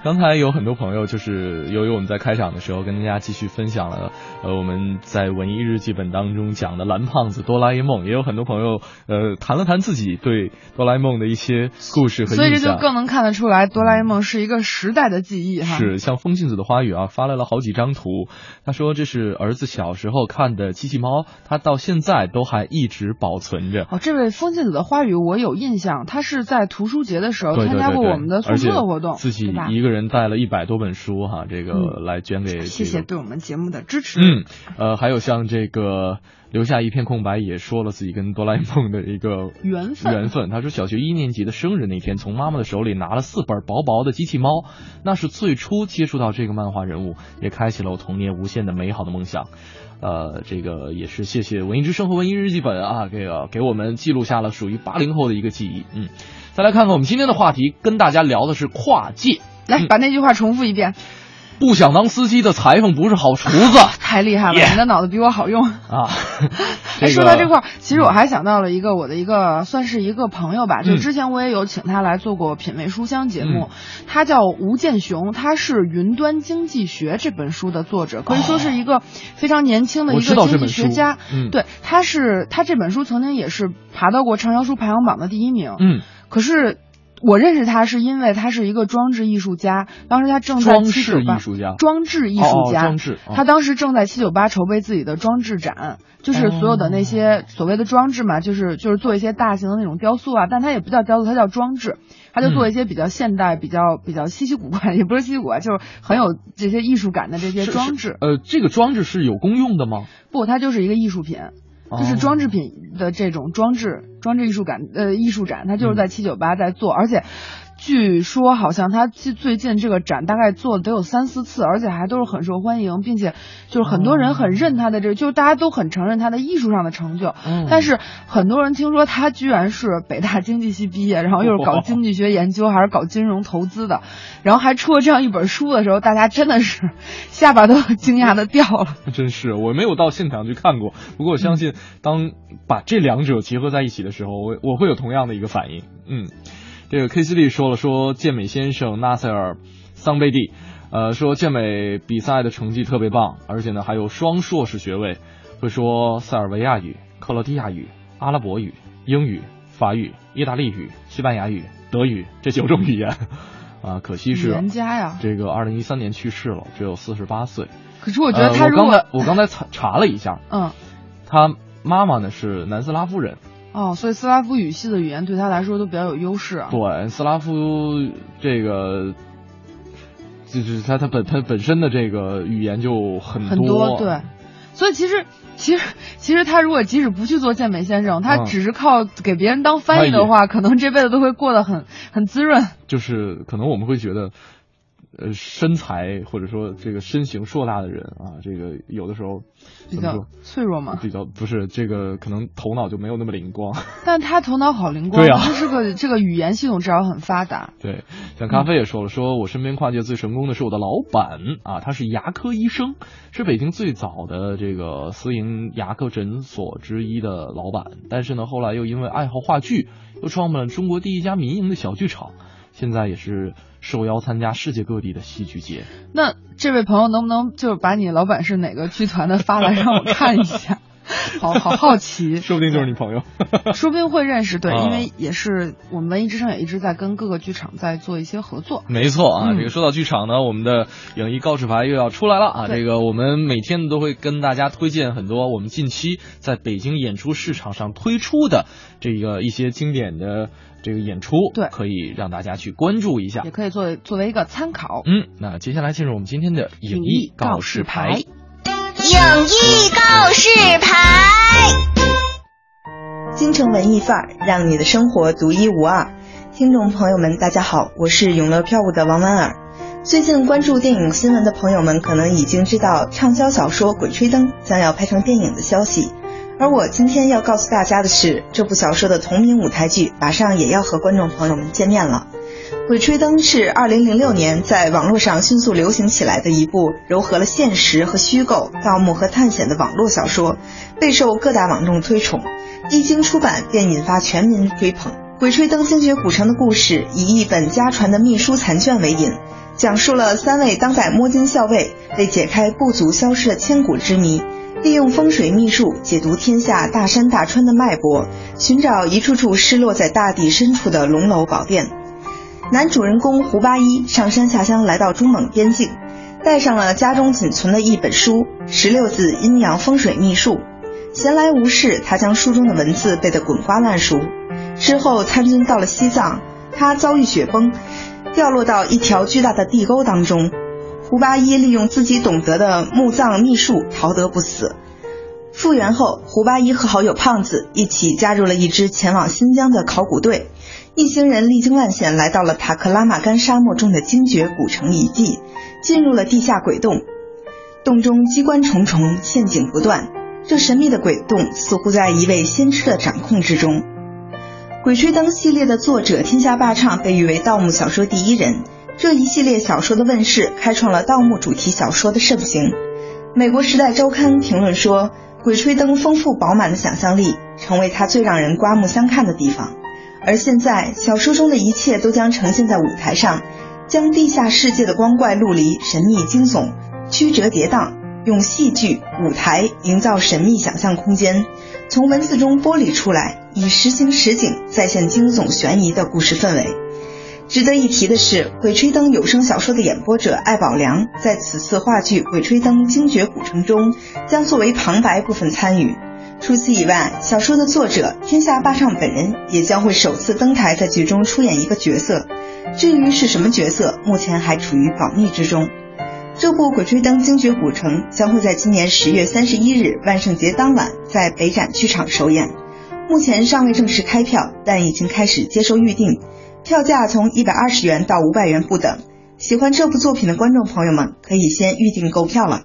刚才有很多朋友，就是由于我们在开场的时候跟大家继续分享了，呃，我们在文艺日记本当中讲的蓝胖子哆啦 A 梦，也有很多朋友呃谈了谈自己对哆啦 A 梦的一些故事和印象，
所以这就更能看得出来，哆啦 A 梦是一个时代的记忆哈。
是，像风信子的花语啊，发来了好几张图，他说这是儿子小时候看的机器猫，他到现在都还一直保存着。
哦，这位风信子的花语我有印象，他是在图书节的时候参加过我们的送书的活动，
自己一个人带了一百多本书哈，这个来捐给。
谢谢对我们节目的支持。
嗯，呃，还有像这个留下一片空白，也说了自己跟哆啦 A 梦的一个
缘分。
缘分，他说小学一年级的生日那天，从妈妈的手里拿了四本薄薄的机器猫，那是最初接触到这个漫画人物，也开启了我童年无限的美好的梦想。呃，这个也是谢谢文艺之声和文艺日记本啊，这个给我们记录下了属于八零后的一个记忆。嗯，再来看看我们今天的话题，跟大家聊的是跨界。
来，把那句话重复一遍。
不想当司机的裁缝不是好厨子，
太厉害了！你的脑子比我好用
啊。
说到这块儿，其实我还想到了一个我的一个算是一个朋友吧，就之前我也有请他来做过品味书香节目，他叫吴建雄，他是《云端经济学》这本书的作者，可以说是一个非常年轻的一个经济学家。对，他是他这本书曾经也是爬到过畅销书排行榜的第一名。
嗯，
可是。我认识他是因为他是一个装置艺术家，当时他正在七九八，装置艺术家，
装置，
他当时正在七九八筹备自己的装置展，就是所有的那些所谓的装置嘛，就是就是做一些大型的那种雕塑啊，但他也不叫雕塑，他叫装置，他就做一些比较现代、比较比较稀奇古怪，也不是稀奇古怪，就是很有这些艺术感的这些装置。
呃，这个装置是有公用的吗？
不，它就是一个艺术品。就是装置品的这种装置装置艺术感呃艺术展，它就是在七九八在做，而且。据说好像他最最近这个展大概做了得有三四次，而且还都是很受欢迎，并且就是很多人很认他的这个，就是大家都很承认他的艺术上的成就。
嗯。
但是很多人听说他居然是北大经济系毕业，然后又是搞经济学研究还是搞金融投资的，然后还出了这样一本书的时候，大家真的是下巴都惊讶的掉了。
真是，我没有到现场去看过，不过我相信当把这两者结合在一起的时候，我我会有同样的一个反应。嗯。这个 K C 利说了，说健美先生纳塞尔桑贝蒂，呃，说健美比赛的成绩特别棒，而且呢还有双硕士学位，会说塞尔维亚语、克罗地亚语、阿拉伯语、英语、法语、意大利语、西班牙语、德语这九种语言，啊，可惜是
人家呀，
这个二零一三年去世了，只有四十八岁。
可是我觉得他
如果我刚才我刚才查查了一下，
嗯，
他妈妈呢是南斯拉夫人。
哦，所以斯拉夫语系的语言对他来说都比较有优势啊。
对，斯拉夫这个就是他他本他本身的这个语言就
很
很
多。对，所以其实其实其实他如果即使不去做健美先生，他只是靠给别人当翻译的话，可能这辈子都会过得很很滋润。
就是可能我们会觉得。呃，身材或者说这个身形硕大的人啊，这个有的时候
比较脆弱嘛，
比较不是这个可能头脑就没有那么灵光。
但他头脑好灵光，
对啊，
就是个这个语言系统至少很发达。
对，像咖啡也说了，说我身边跨界最成功的是我的老板啊，他是牙科医生，是北京最早的这个私营牙科诊所之一的老板，但是呢，后来又因为爱好话剧，又创办了中国第一家民营的小剧场，现在也是。受邀参加世界各地的戏剧节，
那这位朋友能不能就是把你老板是哪个剧团的发来让我看一下？好好好奇，
说不定就是你朋友，
说不定会认识。对，因为也是我们文艺之声也一直在跟各个剧场在做一些合作。
没错啊，这个说到剧场呢，我们的影艺告示牌又要出来了啊！这个我们每天都会跟大家推荐很多我们近期在北京演出市场上推出的这个一些经典的。这个演出
对，
可以让大家去关注一下，
也可以作为作为一个参考。
嗯，那接下来进入我们今天的影艺告示牌。影
艺告示牌，京城文艺范儿，让你的生活独一无二。听众朋友们，大家好，我是永乐票务的王婉儿。最近关注电影新闻的朋友们，可能已经知道畅销小说《鬼吹灯》将要拍成电影的消息。而我今天要告诉大家的是，这部小说的同名舞台剧马上也要和观众朋友们见面了。《鬼吹灯》是2006年在网络上迅速流行起来的一部糅合了现实和虚构、盗墓和探险的网络小说，备受各大网众推崇。一经出版便引发全民追捧。《鬼吹灯精绝古城》的故事以一本家传的秘书残卷为引，讲述了三位当代摸金校尉为解开部族消失的千古之谜，利用风水秘术解读天下大山大川的脉搏，寻找一处处失落在大地深处的龙楼宝殿。男主人公胡八一上山下乡来到中蒙边境，带上了家中仅存的一本书《十六字阴阳风水秘术》。闲来无事，他将书中的文字背得滚瓜烂熟。之后参军到了西藏，他遭遇雪崩，掉落到一条巨大的地沟当中。胡八一利用自己懂得的墓葬秘术逃得不死。复原后，胡八一和好友胖子一起加入了一支前往新疆的考古队。一行人历经万险，来到了塔克拉玛干沙漠中的精绝古城遗迹，进入了地下鬼洞。洞中机关重重，陷阱不断。这神秘的鬼洞似乎在一位先知的掌控之中。《鬼吹灯》系列的作者天下霸唱被誉为盗墓小说第一人。这一系列小说的问世，开创了盗墓主题小说的盛行。美国《时代周刊》评论说，《鬼吹灯》丰富饱满的想象力，成为它最让人刮目相看的地方。而现在，小说中的一切都将呈现在舞台上，将地下世界的光怪陆离、神秘惊悚、曲折跌宕，用戏剧舞台营造神秘想象空间，从文字中剥离出来，以实形实景再现惊悚悬疑的故事氛围。值得一提的是，《鬼吹灯》有声小说的演播者艾宝良，在此次话剧《鬼吹灯精绝古城》中，将作为旁白部分参与。除此以外，小说的作者天下霸唱本人也将会首次登台，在剧中出演一个角色。至于是什么角色，目前还处于保密之中。这部《鬼吹灯精绝古城》将会在今年十月三十一日万圣节当晚在北展剧场首演，目前尚未正式开票，但已经开始接受预定，票价从一百二十元到五百元不等。喜欢这部作品的观众朋友们可以先预定购票了。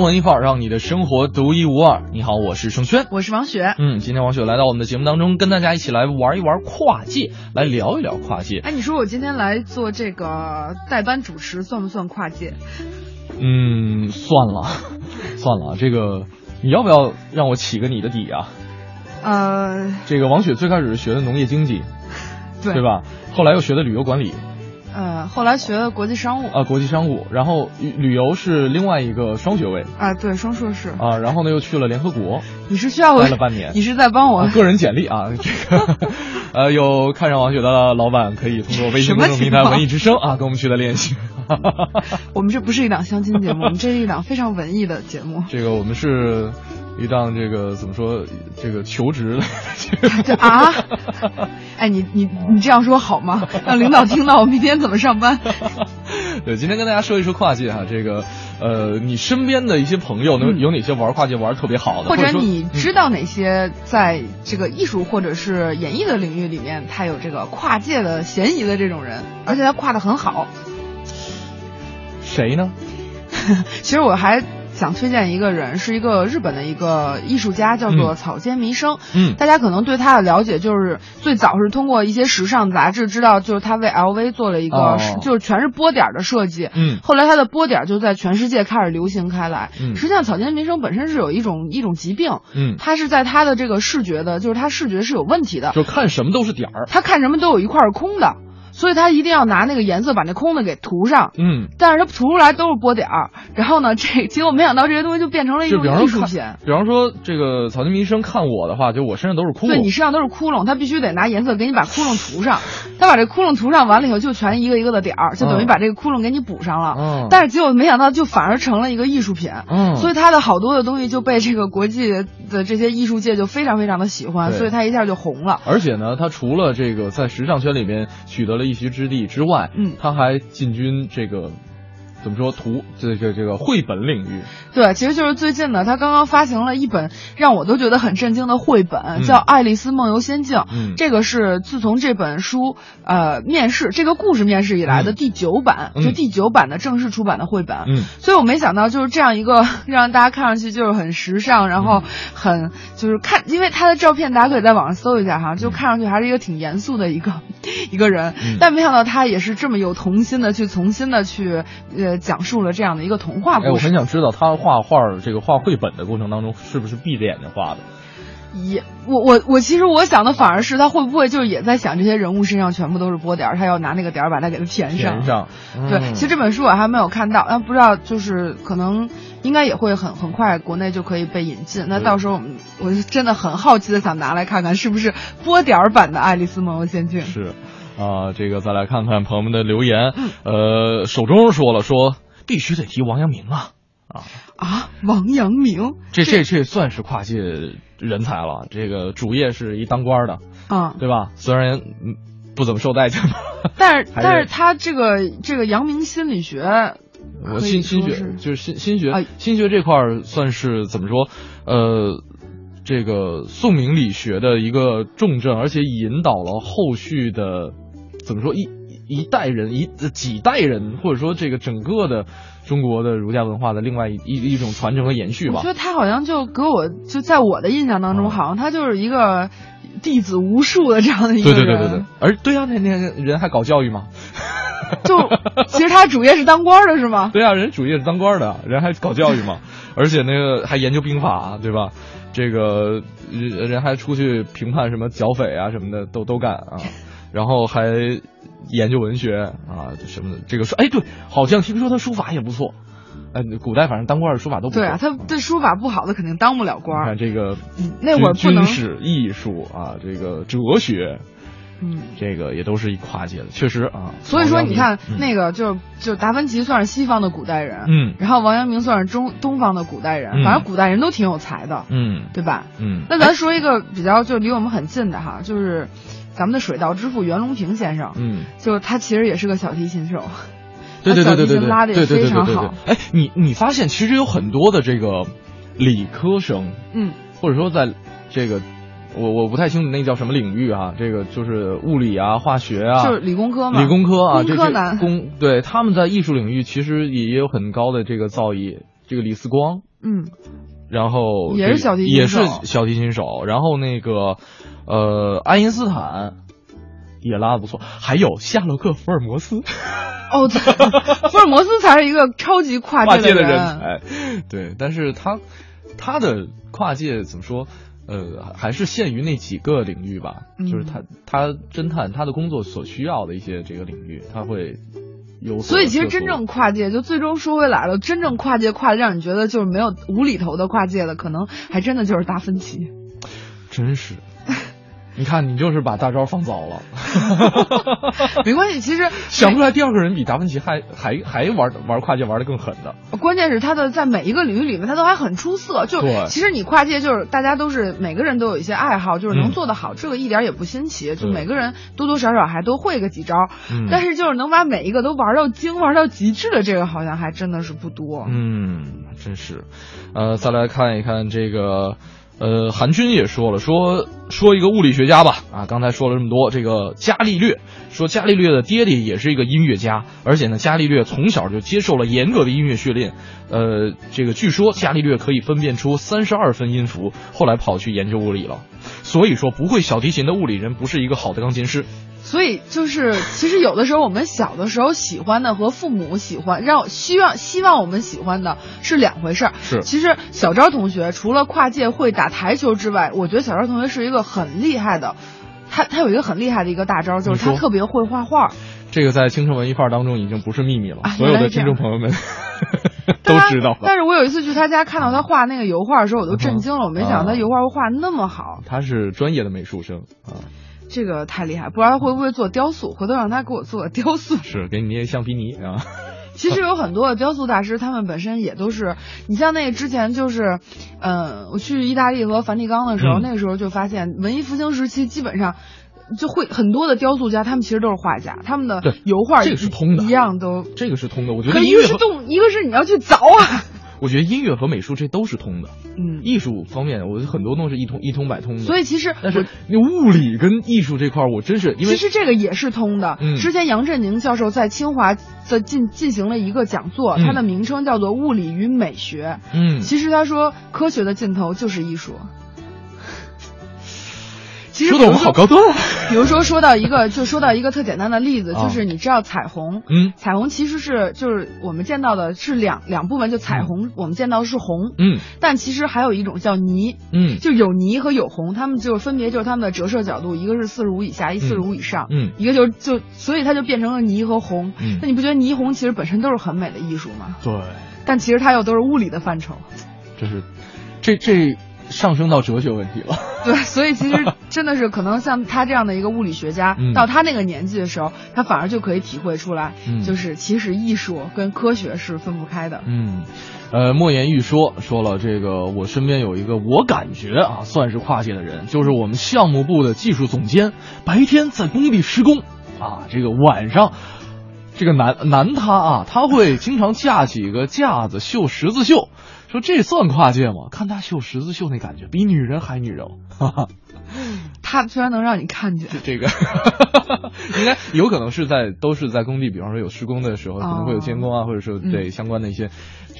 文艺范儿让你的生活独一无二。你好，我是盛轩，
我是王雪。
嗯，今天王雪来到我们的节目当中，跟大家一起来玩一玩跨界，来聊一聊跨界。
哎，你说我今天来做这个代班主持，算不算跨界？
嗯，算了，算了。这个你要不要让我起个你的底啊？
呃，
这个王雪最开始是学的农业经济，
对
对吧？后来又学的旅游管理。
呃，后来学的国际商务。
啊，国际商务，然后旅游是另外一个双学位。
啊，对，双硕士。
啊，然后呢又去了联合国，
你是需要
待了半年，
你是在帮我。
个人简历啊，这个。呃，有看上王雪的老板可以通过微信公众平台“文艺之声”啊，跟我们取得联系。
我们这不是一档相亲节目，我们这是一档非常文艺的节目。
这个我们是一档这个怎么说？这个求职
的 啊？哎，你你你这样说好吗？让领导听到我明天怎么上班？
对，今天跟大家说一说跨界哈，这个呃，你身边的一些朋友能有哪些玩跨界玩特别好的？
或者你知道哪些在这个艺术或者是演艺的领域里面，他有这个跨界的嫌疑的这种人，而且他跨的很好。
谁呢？
其实我还。想推荐一个人，是一个日本的一个艺术家，叫做草间弥生。
嗯，
大家可能对他的了解就是最早是通过一些时尚杂志知道，就是他为 LV 做了一个，就是全是波点的设计。
嗯，
后来他的波点就在全世界开始流行开来。
嗯，
实际上草间弥生本身是有一种一种疾病。
嗯，
他是在他的这个视觉的，就是他视觉是有问题的，
就看什么都是点儿，
他看什么都有一块是空的。所以他一定要拿那个颜色把那空的给涂上，
嗯，
但是他涂出来都是波点儿，然后呢，这结果没想到这些东西就变成了一种艺术品。
比方说这个草间弥生看我的话，就我身上都是窟窿，
对你身上都是窟窿，他必须得拿颜色给你把窟窿涂上，他把这窟窿涂上完了以后，就全一个一个的点儿，就等于把这个窟窿给你补上了。
嗯，
但是结果没想到就反而成了一个艺术品，
嗯，
所以他的好多的东西就被这个国际的这些艺术界就非常非常的喜欢，所以他一下就红了。
而且呢，他除了这个在时尚圈里面取得了一席之地之外，外，
嗯，
他还进军这个。怎么说图这这这个绘本领域？
对，其实就是最近呢，他刚刚发行了一本让我都觉得很震惊的绘本，叫《爱丽丝梦游仙境》。
嗯，
这个是自从这本书呃面世这个故事面世以来的第九版，就第九版的正式出版的绘本。
嗯，
所以我没想到就是这样一个 让大家看上去就是很时尚，然后很就是看，因为他的照片大家可以在网上搜一下哈，就看上去还是一个挺严肃的一个 一个人，但没想到他也是这么有童心的去重新的去呃。讲述了这样的一个童话故事。
哎，我很想知道他画画这个画绘本的过程当中，是不是闭着眼睛画的？
也，我我我其实我想的反而是他会不会就是也在想这些人物身上全部都是波点，他要拿那个点把它给它填上。
填上。
对，其实这本书我还没有看到，但不知道就是可能应该也会很很快国内就可以被引进。那到时候我们我真的很好奇的想拿来看看，是不是波点版的《爱丽丝梦游仙境》？
是。啊，这个再来看看朋友们的留言。呃，手中说了说，必须得提王阳明啊啊
啊！王阳明，
这这这算是跨界人才了。这个主业是一当官的
啊，
对吧？虽然不怎么受待见吧，
但是 但是他这个这个阳明心理学，
我心心学就是心心学心学这块算是怎么说？呃。这个宋明理学的一个重镇，而且引导了后续的，怎么说一一代人一几代人，或者说这个整个的中国的儒家文化的另外一一一种传承和延续吧。
我觉得他好像就给我就在我的印象当中，好像他就是一个弟子无数的这样的一
个人。对对对对对。而对啊，那那人还搞教育吗？
就其实他主业是当官的是吗？
对啊，人主业是当官的，人还搞教育嘛，而且那个还研究兵法，对吧？这个人人还出去评判什么剿匪啊什么的都都干啊，然后还研究文学啊什么的。这个书哎对，好像听说他书法也不错。哎，古代反正当官的书法都不错。
对啊，他对书法不好的肯定当不了官。
看这个，
那会儿
军事、艺术啊，这个哲学。
嗯，
这个也都是一跨界的，确实啊。
所以说，你看那个，就就达芬奇算是西方的古代人，
嗯，
然后王阳明算是中东方的古代人，反正古代人都挺有才的，
嗯，
对吧？
嗯。
那咱说一个比较就离我们很近的哈，就是咱们的水稻之父袁隆平先生，
嗯，
就他其实也是个小提琴手，
对对对对对对，
拉的也非常好。
哎，你你发现其实有很多的这个理科生，
嗯，
或者说在这个。我我不太清楚那叫什么领域啊，这个就是物理啊、化学啊，
就是理工科嘛。
理工科啊，
工科男。
工对他们在艺术领域其实也也有很高的这个造诣。这个李四光，
嗯，
然后
也是小提琴
也是小提琴手。然后那个呃，爱因斯坦也拉的不错，还有夏洛克·福尔摩斯。
哦，福尔摩斯才是一个超级跨
界
的
人才。对，但是他他的跨界怎么说？呃，还是限于那几个领域吧，就是他他侦探他的工作所需要的一些这个领域，他会有。
所以其实真正跨界，就最终说回来了，真正跨界跨的让你觉得就是没有无厘头的跨界的，可能还真的就是达芬奇。
真是。你看，你就是把大招放早了，
没关系。其实
想不出来第二个人比达芬奇还还还玩玩跨界玩的更狠的。
关键是他的在每一个领域里面，他都还很出色。就其实你跨界就是大家都是每个人都有一些爱好，就是能做得好，这个一点也不新奇。就每个人多多少少还都会个几招，但是就是能把每一个都玩到精、玩到极致的这个，好像还真的是不多。
嗯，真是。呃，再来看一看这个。呃，韩军也说了，说说一个物理学家吧，啊，刚才说了这么多，这个伽利略，说伽利略的爹爹也是一个音乐家，而且呢，伽利略从小就接受了严格的音乐训练，呃，这个据说伽利略可以分辨出三十二分音符，后来跑去研究物理了，所以说不会小提琴的物理人不是一个好的钢琴师。
所以就是，其实有的时候我们小的时候喜欢的和父母喜欢，让希望希望我们喜欢的是两回事儿。
是，
其实小昭同学除了跨界会打台球之外，我觉得小昭同学是一个很厉害的，他他有一个很厉害的一个大招，就是他特别会画画。
这个在青春文艺范儿当中已经不是秘密了，所有的听众朋友们 都知道。
但是我有一次去他家看到他画那个油画的时候，我都震惊了，我没想到他油画会画那么好。
他是专业的美术生啊。
这个太厉害，不知道他会不会做雕塑，回头让他给我做个 雕塑。
是，给你捏橡皮泥啊。
其实有很多的雕塑大师，他们本身也都是，你像那个之前就是，嗯，我去意大利和梵蒂冈的时候，那个时候就发现文艺复兴时期基本上就会很多的雕塑家，他们其实都是画家，他们的油画
这个是通的，
一样都
这个是通的。我觉得可
一个是动，一个是你要去凿啊。
我觉得音乐和美术这都是通的，嗯，艺术方面我很多东西一通一通百通的。
所以其实，
但是那物理跟艺术这块，我真是因为
其实这个也是通的。之前杨振宁教授在清华的进进行了一个讲座，他的名称叫做《物理与美学》。嗯，其实他说科学的尽头就是艺术。
说的我们好高端啊！
比如说说到一个，就说到一个特简单的例子，就是你知道彩虹，嗯，彩虹其实是就是我们见到的是两两部分，就彩虹我们见到的是红，嗯，但其实还有一种叫泥，嗯，就有泥和有红，它们就分别就是它们的折射角度，一个是四十五以下，一四十五以上，嗯，一个就就所以它就变成了泥和红，那你不觉得霓虹其实本身都是很美的艺术吗？
对，
但其实它又都是物理的范畴，
这是这这。上升到哲学问题了，
对，所以其实真的是可能像他这样的一个物理学家，到他那个年纪的时候，他反而就可以体会出来，就是其实艺术跟科学是分不开的。
嗯，呃，莫言玉说说了这个，我身边有一个我感觉啊算是跨界的人，就是我们项目部的技术总监，白天在工地施工啊，这个晚上，这个男男他啊，他会经常架几个架子绣十字绣。说这算跨界吗？看他绣十字绣那感觉，比女人还女人。
他居然能让你看见
这个，应该有可能是在都是在工地，比方说有施工的时候，可能会有监工啊，或者说对相关的一些，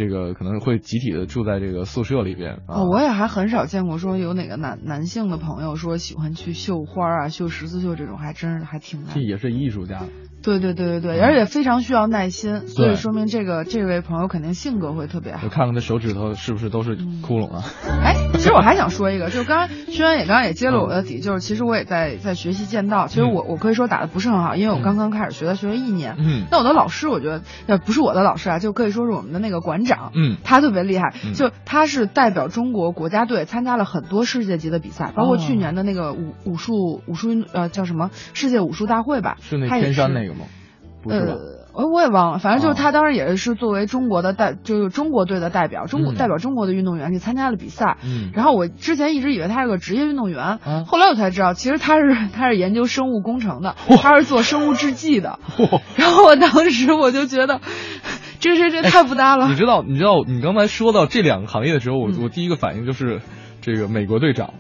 这个可能会集体的住在这个宿舍里边。
哦，我也还很少见过说有哪个男男性的朋友说喜欢去绣花啊、绣十字绣这种，还真是还挺难。
这也是艺术家。
对对对对对，而且非常需要耐心，所以说明这个这位朋友肯定性格会特别好。
我看看他手指头是不是都是窟窿啊？
哎，其实我还想说一个，就刚刚轩辕也刚刚也揭了我的底，就是其实我也在在学习剑道，其实我我可以说打的不是很好，因为我刚刚开始学，学了一年。嗯。那我的老师，我觉得呃不是我的老师啊，就可以说是我们的那个馆长。嗯。他特别厉害，就他是代表中国国家队参加了很多世界级的比赛，包括去年的那个武武术武术呃叫什么世界武术大会吧？
是那天山那个吗？
呃，我我也忘了，反正就是他当时也是作为中国的代，就是中国队的代表，中国代表中国的运动员去参加了比赛。嗯，然后我之前一直以为他是个职业运动员，后来我才知道，其实他是他是研究生物工程的，他是做生物制剂的。然后我当时我就觉得，这这这太不搭了。
你知道，你知道，你刚才说到这两个行业的时候，我我第一个反应就是这个美国队长。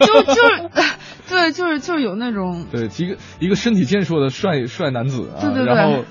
就就是，对，就是就是有那种
对一个一个身体健硕的帅帅男子
啊，对对
对，然后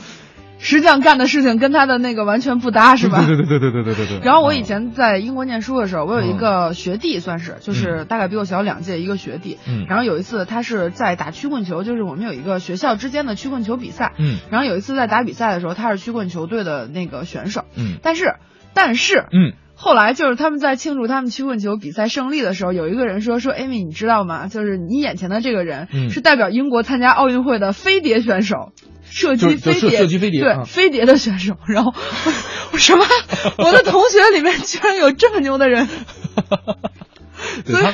实际上干的事情跟他的那个完全不搭，是吧？
对 对对对对对对对。
然后我以前在英国念书的时候，我有一个学弟，算是就是大概比我小两届一个学弟。嗯。然后有一次他是在打曲棍球，就是我们有一个学校之间的曲棍球比赛。嗯。然后有一次在打比赛的时候，他是曲棍球队的那个选手。嗯。但是，但是，嗯。后来就是他们在庆祝他们曲棍球比赛胜利的时候，有一个人说说艾米，你知道吗？就是你眼前的这个人是代表英国参加奥运会的飞碟选手。射击飞碟，
射击飞碟，
对飞碟的选手。然后 我什么？我的同学里面居然有这么牛的人。
所以，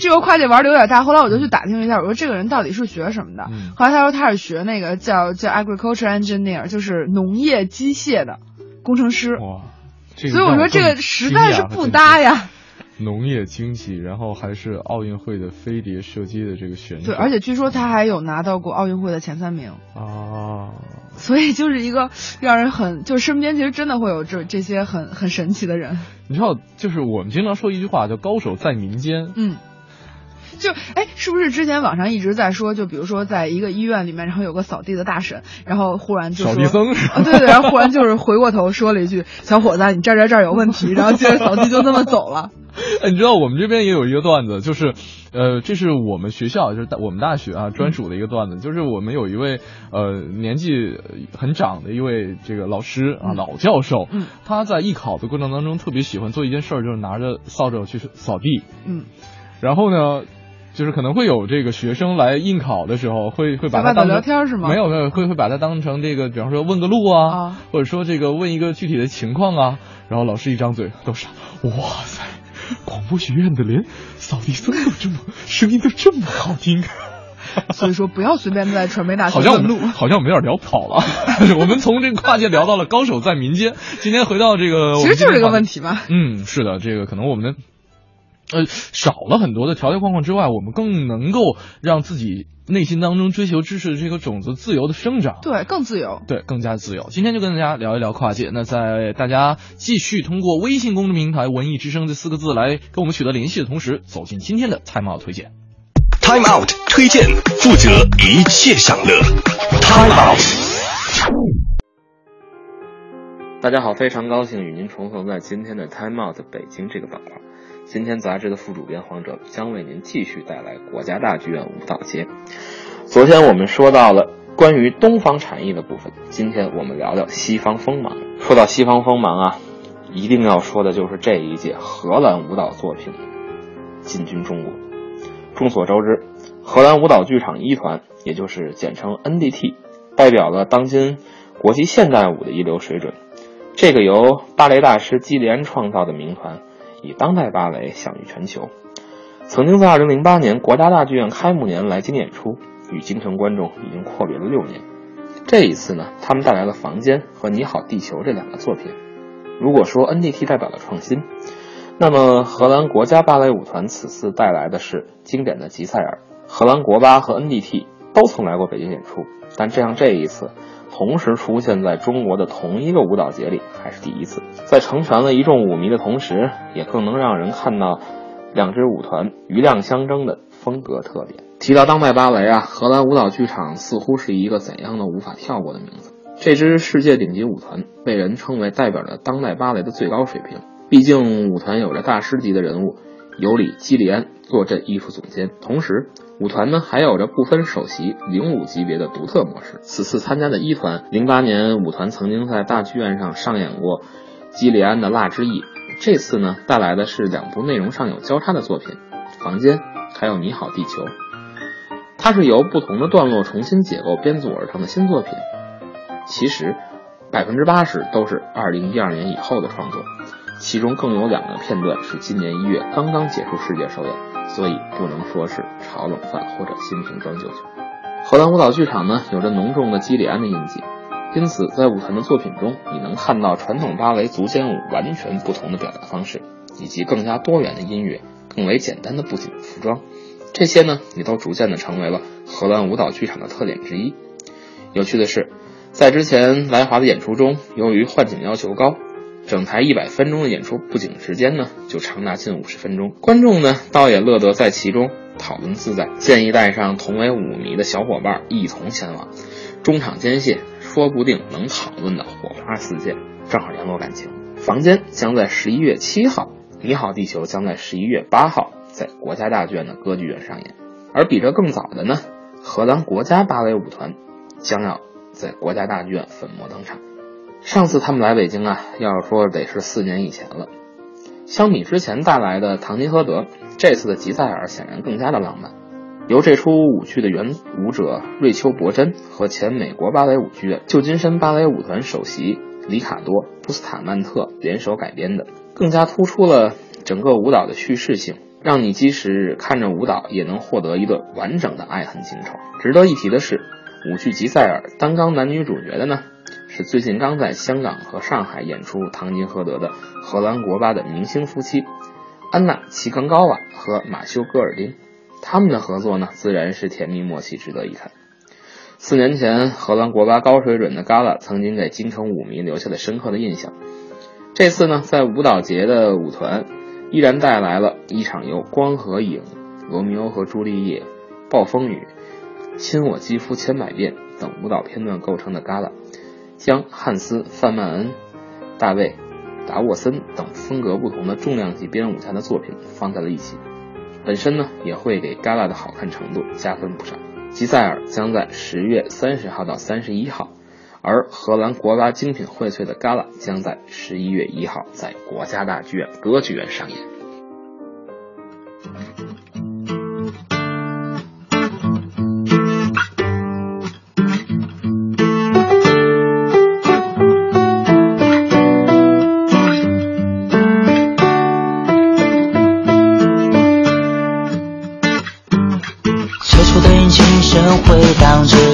这个跨界玩的有点大。后来我就去打听了一下，我说这个人到底是学什么的？后来他说他是学那个叫叫 agriculture engineer，就是农业机械的工程师。
哇，
所以我说这个实在是不搭呀。
农业经济，然后还是奥运会的飞碟射击的这个选手，
对，而且据说他还有拿到过奥运会的前三名
啊，
所以就是一个让人很，就身边其实真的会有这这些很很神奇的人。
你知道，就是我们经常说一句话叫“高手在民间”，
嗯，就哎，是不是之前网上一直在说，就比如说在一个医院里面，然后有个扫地的大婶，然后忽然就
扫地僧是吧，
对对，然后忽然就是回过头说了一句：“小伙子，你这儿这儿这儿有问题。”然后接着扫地就这么走了。
哎，你知道我们这边也有一个段子，就是，呃，这是我们学校，就是我们大学啊专属的一个段子，就是我们有一位呃年纪很长的一位这个老师啊老教授，
嗯，
他在艺考的过程当中特别喜欢做一件事儿，就是拿着扫帚去扫地，
嗯，
然后呢，就是可能会有这个学生来应考的时候，会会把他当
聊天是吗？
没有没有，会会把它当成这个，比方说问个路啊，或者说这个问一个具体的情况啊，然后老师一张嘴都是哇塞。广播学院的连扫地僧都这么声音都这么好听，
所以说不要随便在传媒大 学
问路。好像我们有点聊跑了，我们从这个跨界聊到了高手在民间。今天回到这个，
其实就是这个问题吧。
嗯，是的，这个可能我们的呃少了很多的条条框框之外，我们更能够让自己。内心当中追求知识的这个种子自由的生长，
对，更自由，
对，更加自由。今天就跟大家聊一聊跨界。那在大家继续通过微信公众平台“文艺之声”这四个字来跟我们取得联系的同时，走进今天的 Time Out 推荐。
Time Out 推荐，负责一切享乐。Time Out。
大家好，非常高兴与您重逢在今天的 Time Out 北京这个板块。今天杂志的副主编黄哲将为您继续带来国家大剧院舞蹈节。昨天我们说到了关于东方产业的部分，今天我们聊聊西方锋芒。说到西方锋芒啊，一定要说的就是这一届荷兰舞蹈作品进军中国。众所周知，荷兰舞蹈剧场一团，也就是简称 NDT，代表了当今国际现代舞的一流水准。这个由芭蕾大师基连创造的名团。以当代芭蕾享誉全球，曾经在2008年国家大剧院开幕年来京演出，与京城观众已经阔别了六年。这一次呢，他们带来了《房间》和《你好，地球》这两个作品。如果说 NDT 代表了创新，那么荷兰国家芭蕾舞团此次带来的是经典的吉赛尔。荷兰国芭和 NDT 都曾来过北京演出，但这样这一次。同时出现在中国的同一个舞蹈节里，还是第一次。在成全了一众舞迷的同时，也更能让人看到两支舞团余量相争的风格特点。提到当代芭蕾啊，荷兰舞蹈剧场似乎是一个怎样的无法跳过的名字？这支世界顶级舞团被人称为代表着当代芭蕾的最高水平。毕竟舞团有着大师级的人物，尤里基里安坐镇艺术总监，同时。舞团呢还有着不分首席领舞级别的独特模式。此次参加的一团，零八年舞团曾经在大剧院上上演过基里安的《蜡之翼》，这次呢带来的是两部内容上有交叉的作品，《房间》还有《你好，地球》。它是由不同的段落重新解构编组而成的新作品，其实百分之八十都是二零一二年以后的创作，其中更有两个片段是今年一月刚刚结束世界首演。所以不能说是炒冷饭或者新瓶装旧酒。荷兰舞蹈剧场呢，有着浓重的基里安的印记，因此在舞团的作品中，你能看到传统芭蕾足尖舞完全不同的表达方式，以及更加多元的音乐，更为简单的布景服装，这些呢，也都逐渐的成为了荷兰舞蹈剧场的特点之一。有趣的是，在之前来华的演出中，由于换景要求高。整台一百分钟的演出布景时间呢，就长达近五十分钟。观众呢，倒也乐得在其中讨论自在。建议带上同为舞迷的小伙伴一同前往。中场间隙，说不定能讨论的火花四溅，正好联络感情。房间将在十一月七号，你好地球将在十一月八号在国家大剧院的歌剧院上演。而比这更早的呢，荷兰国家芭蕾舞团将要在国家大剧院粉墨登场。上次他们来北京啊，要是说得是四年以前了。相比之前带来的《堂吉诃德》，这次的《吉赛尔》显然更加的浪漫。由这出舞剧的原舞者瑞秋·伯珍和前美国芭蕾舞剧院旧金山芭蕾舞团首席里卡多·布斯塔曼特联手改编的，更加突出了整个舞蹈的叙事性，让你即使看着舞蹈，也能获得一段完整的爱恨情仇。值得一提的是，舞剧《吉赛尔》担纲男女主角的呢，是最近刚在香港和上海演出《唐吉诃德》的荷兰国巴的明星夫妻安娜·齐冈高瓦和马修·戈尔丁。他们的合作呢，自然是甜蜜默契，值得一看。四年前，荷兰国巴高水准的 Gala 曾经给京城舞迷留下了深刻的印象。这次呢，在舞蹈节的舞团依然带来了一场由《光和影》《罗密欧和朱丽叶》《暴风雨》《亲我肌肤千百遍》等舞蹈片段构成的 Gala，将汉斯·范曼恩、大卫·达沃森等风格不同的重量级编舞家的作品放在了一起。本身呢，也会给 Gala 的好看程度加分不少。吉赛尔将在十月三十号到三十一号，而荷兰国巴精品荟萃的 Gala 将在十一月一号在国家大剧院歌剧院上演。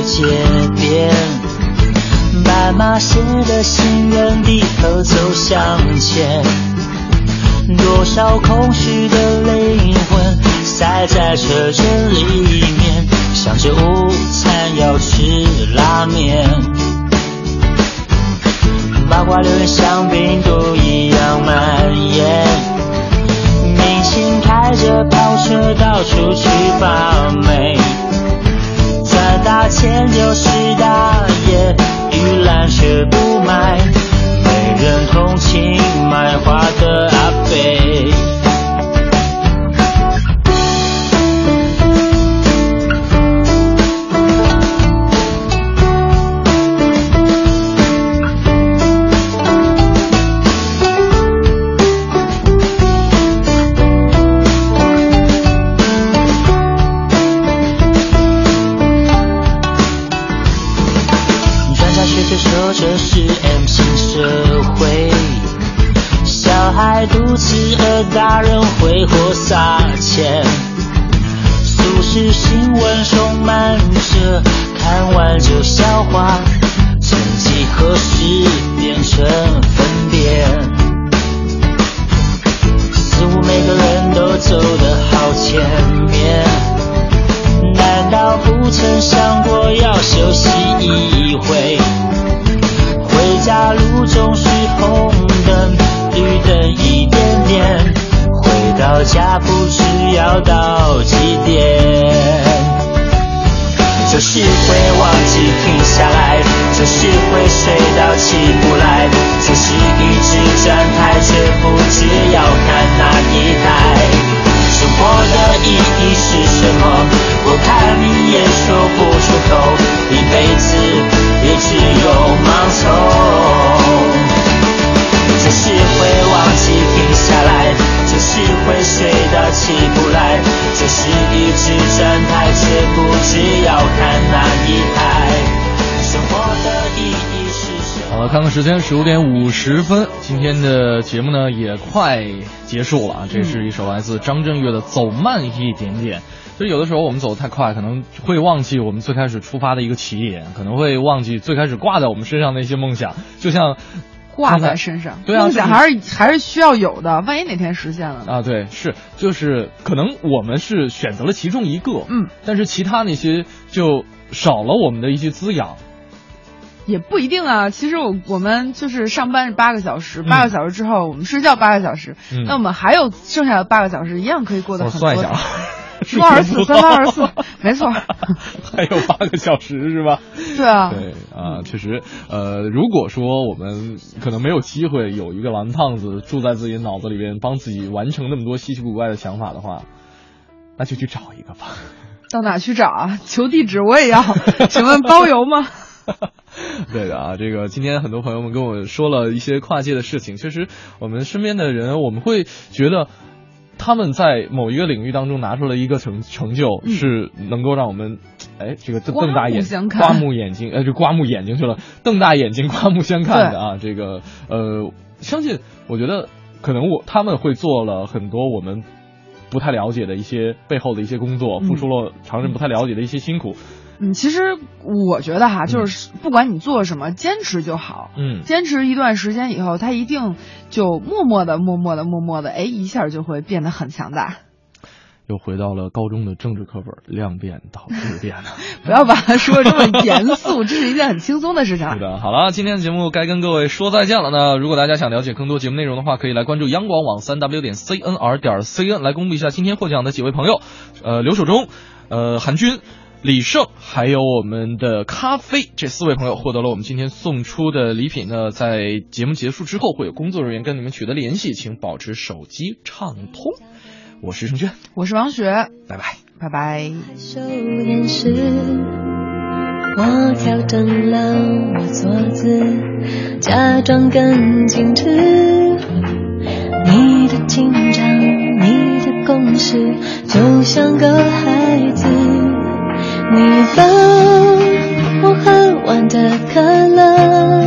街边，斑马线的行人低头走向前，多少空虚的灵魂塞在车阵里面，想着午餐要吃拉面，八卦流言像病毒一样蔓延。时
间，十五点五十分，今天的节目呢也快结束了啊。这是一首来自张震岳的《走慢一点点》。就有的时候我们走得太快，可能会忘记我们最开始出发的一个起点，可能会忘记最开始挂在我们身上的一些梦想，就像。
挂在身上，
对啊，梦想
还是还是需要有的，万一哪天实现了呢
啊？对，是就是可能我们是选择了其中一个，
嗯，
但是其他那些就少了我们的一些滋养，
也不一定啊。其实我我们就是上班是八个小时，八个小时之后我们睡觉八个小时，那我们还有剩下的八个小时，一样可以过得很
多。
十八二十四，三八二十四，没错。
还有八个小时是吧？
对啊。
对啊，确实，呃，如果说我们可能没有机会有一个蓝胖子住在自己脑子里边，帮自己完成那么多稀奇古怪的想法的话，那就去找一个吧。
到哪去找啊？求地址我也要。请问包邮吗？
对的啊，这个今天很多朋友们跟我说了一些跨界的事情，确实我们身边的人，我们会觉得。他们在某一个领域当中拿出了一个成成就，是能够让我们，哎，这个瞪大眼、刮目眼睛，呃，就刮目眼睛去了，瞪大眼睛、刮目相看的啊。这个，呃，相信我觉得可能我他们会做了很多我们不太了解的一些背后的一些工作，付出了常人不太了解的一些辛苦。
嗯，其实我觉得哈，就是不管你做什么，坚持就好。
嗯，
坚持一段时间以后，他一定就默默的、默默的、默默的，哎，一下就会变得很强大。
又回到了高中的政治课本，量变到质变呢。
不要把它说这么严肃，这是一件很轻松的事情。
是的，好了，今天的节目该跟各位说再见了。那如果大家想了解更多节目内容的话，可以来关注央广网三 w 点 cnr 点 cn 来公布一下今天获奖的几位朋友。呃，刘守忠，呃，韩军。李胜，还有我们的咖啡，这四位朋友获得了我们今天送出的礼品呢。在节目结束之后，会有工作人员跟你们取得联系，请保持手机畅通。我是程轩，
我是王雪，
拜拜，
拜拜。
我调整了我坐姿，假装更矜持。你的紧张，你的攻势，就像个孩子。你把我喝完的可乐，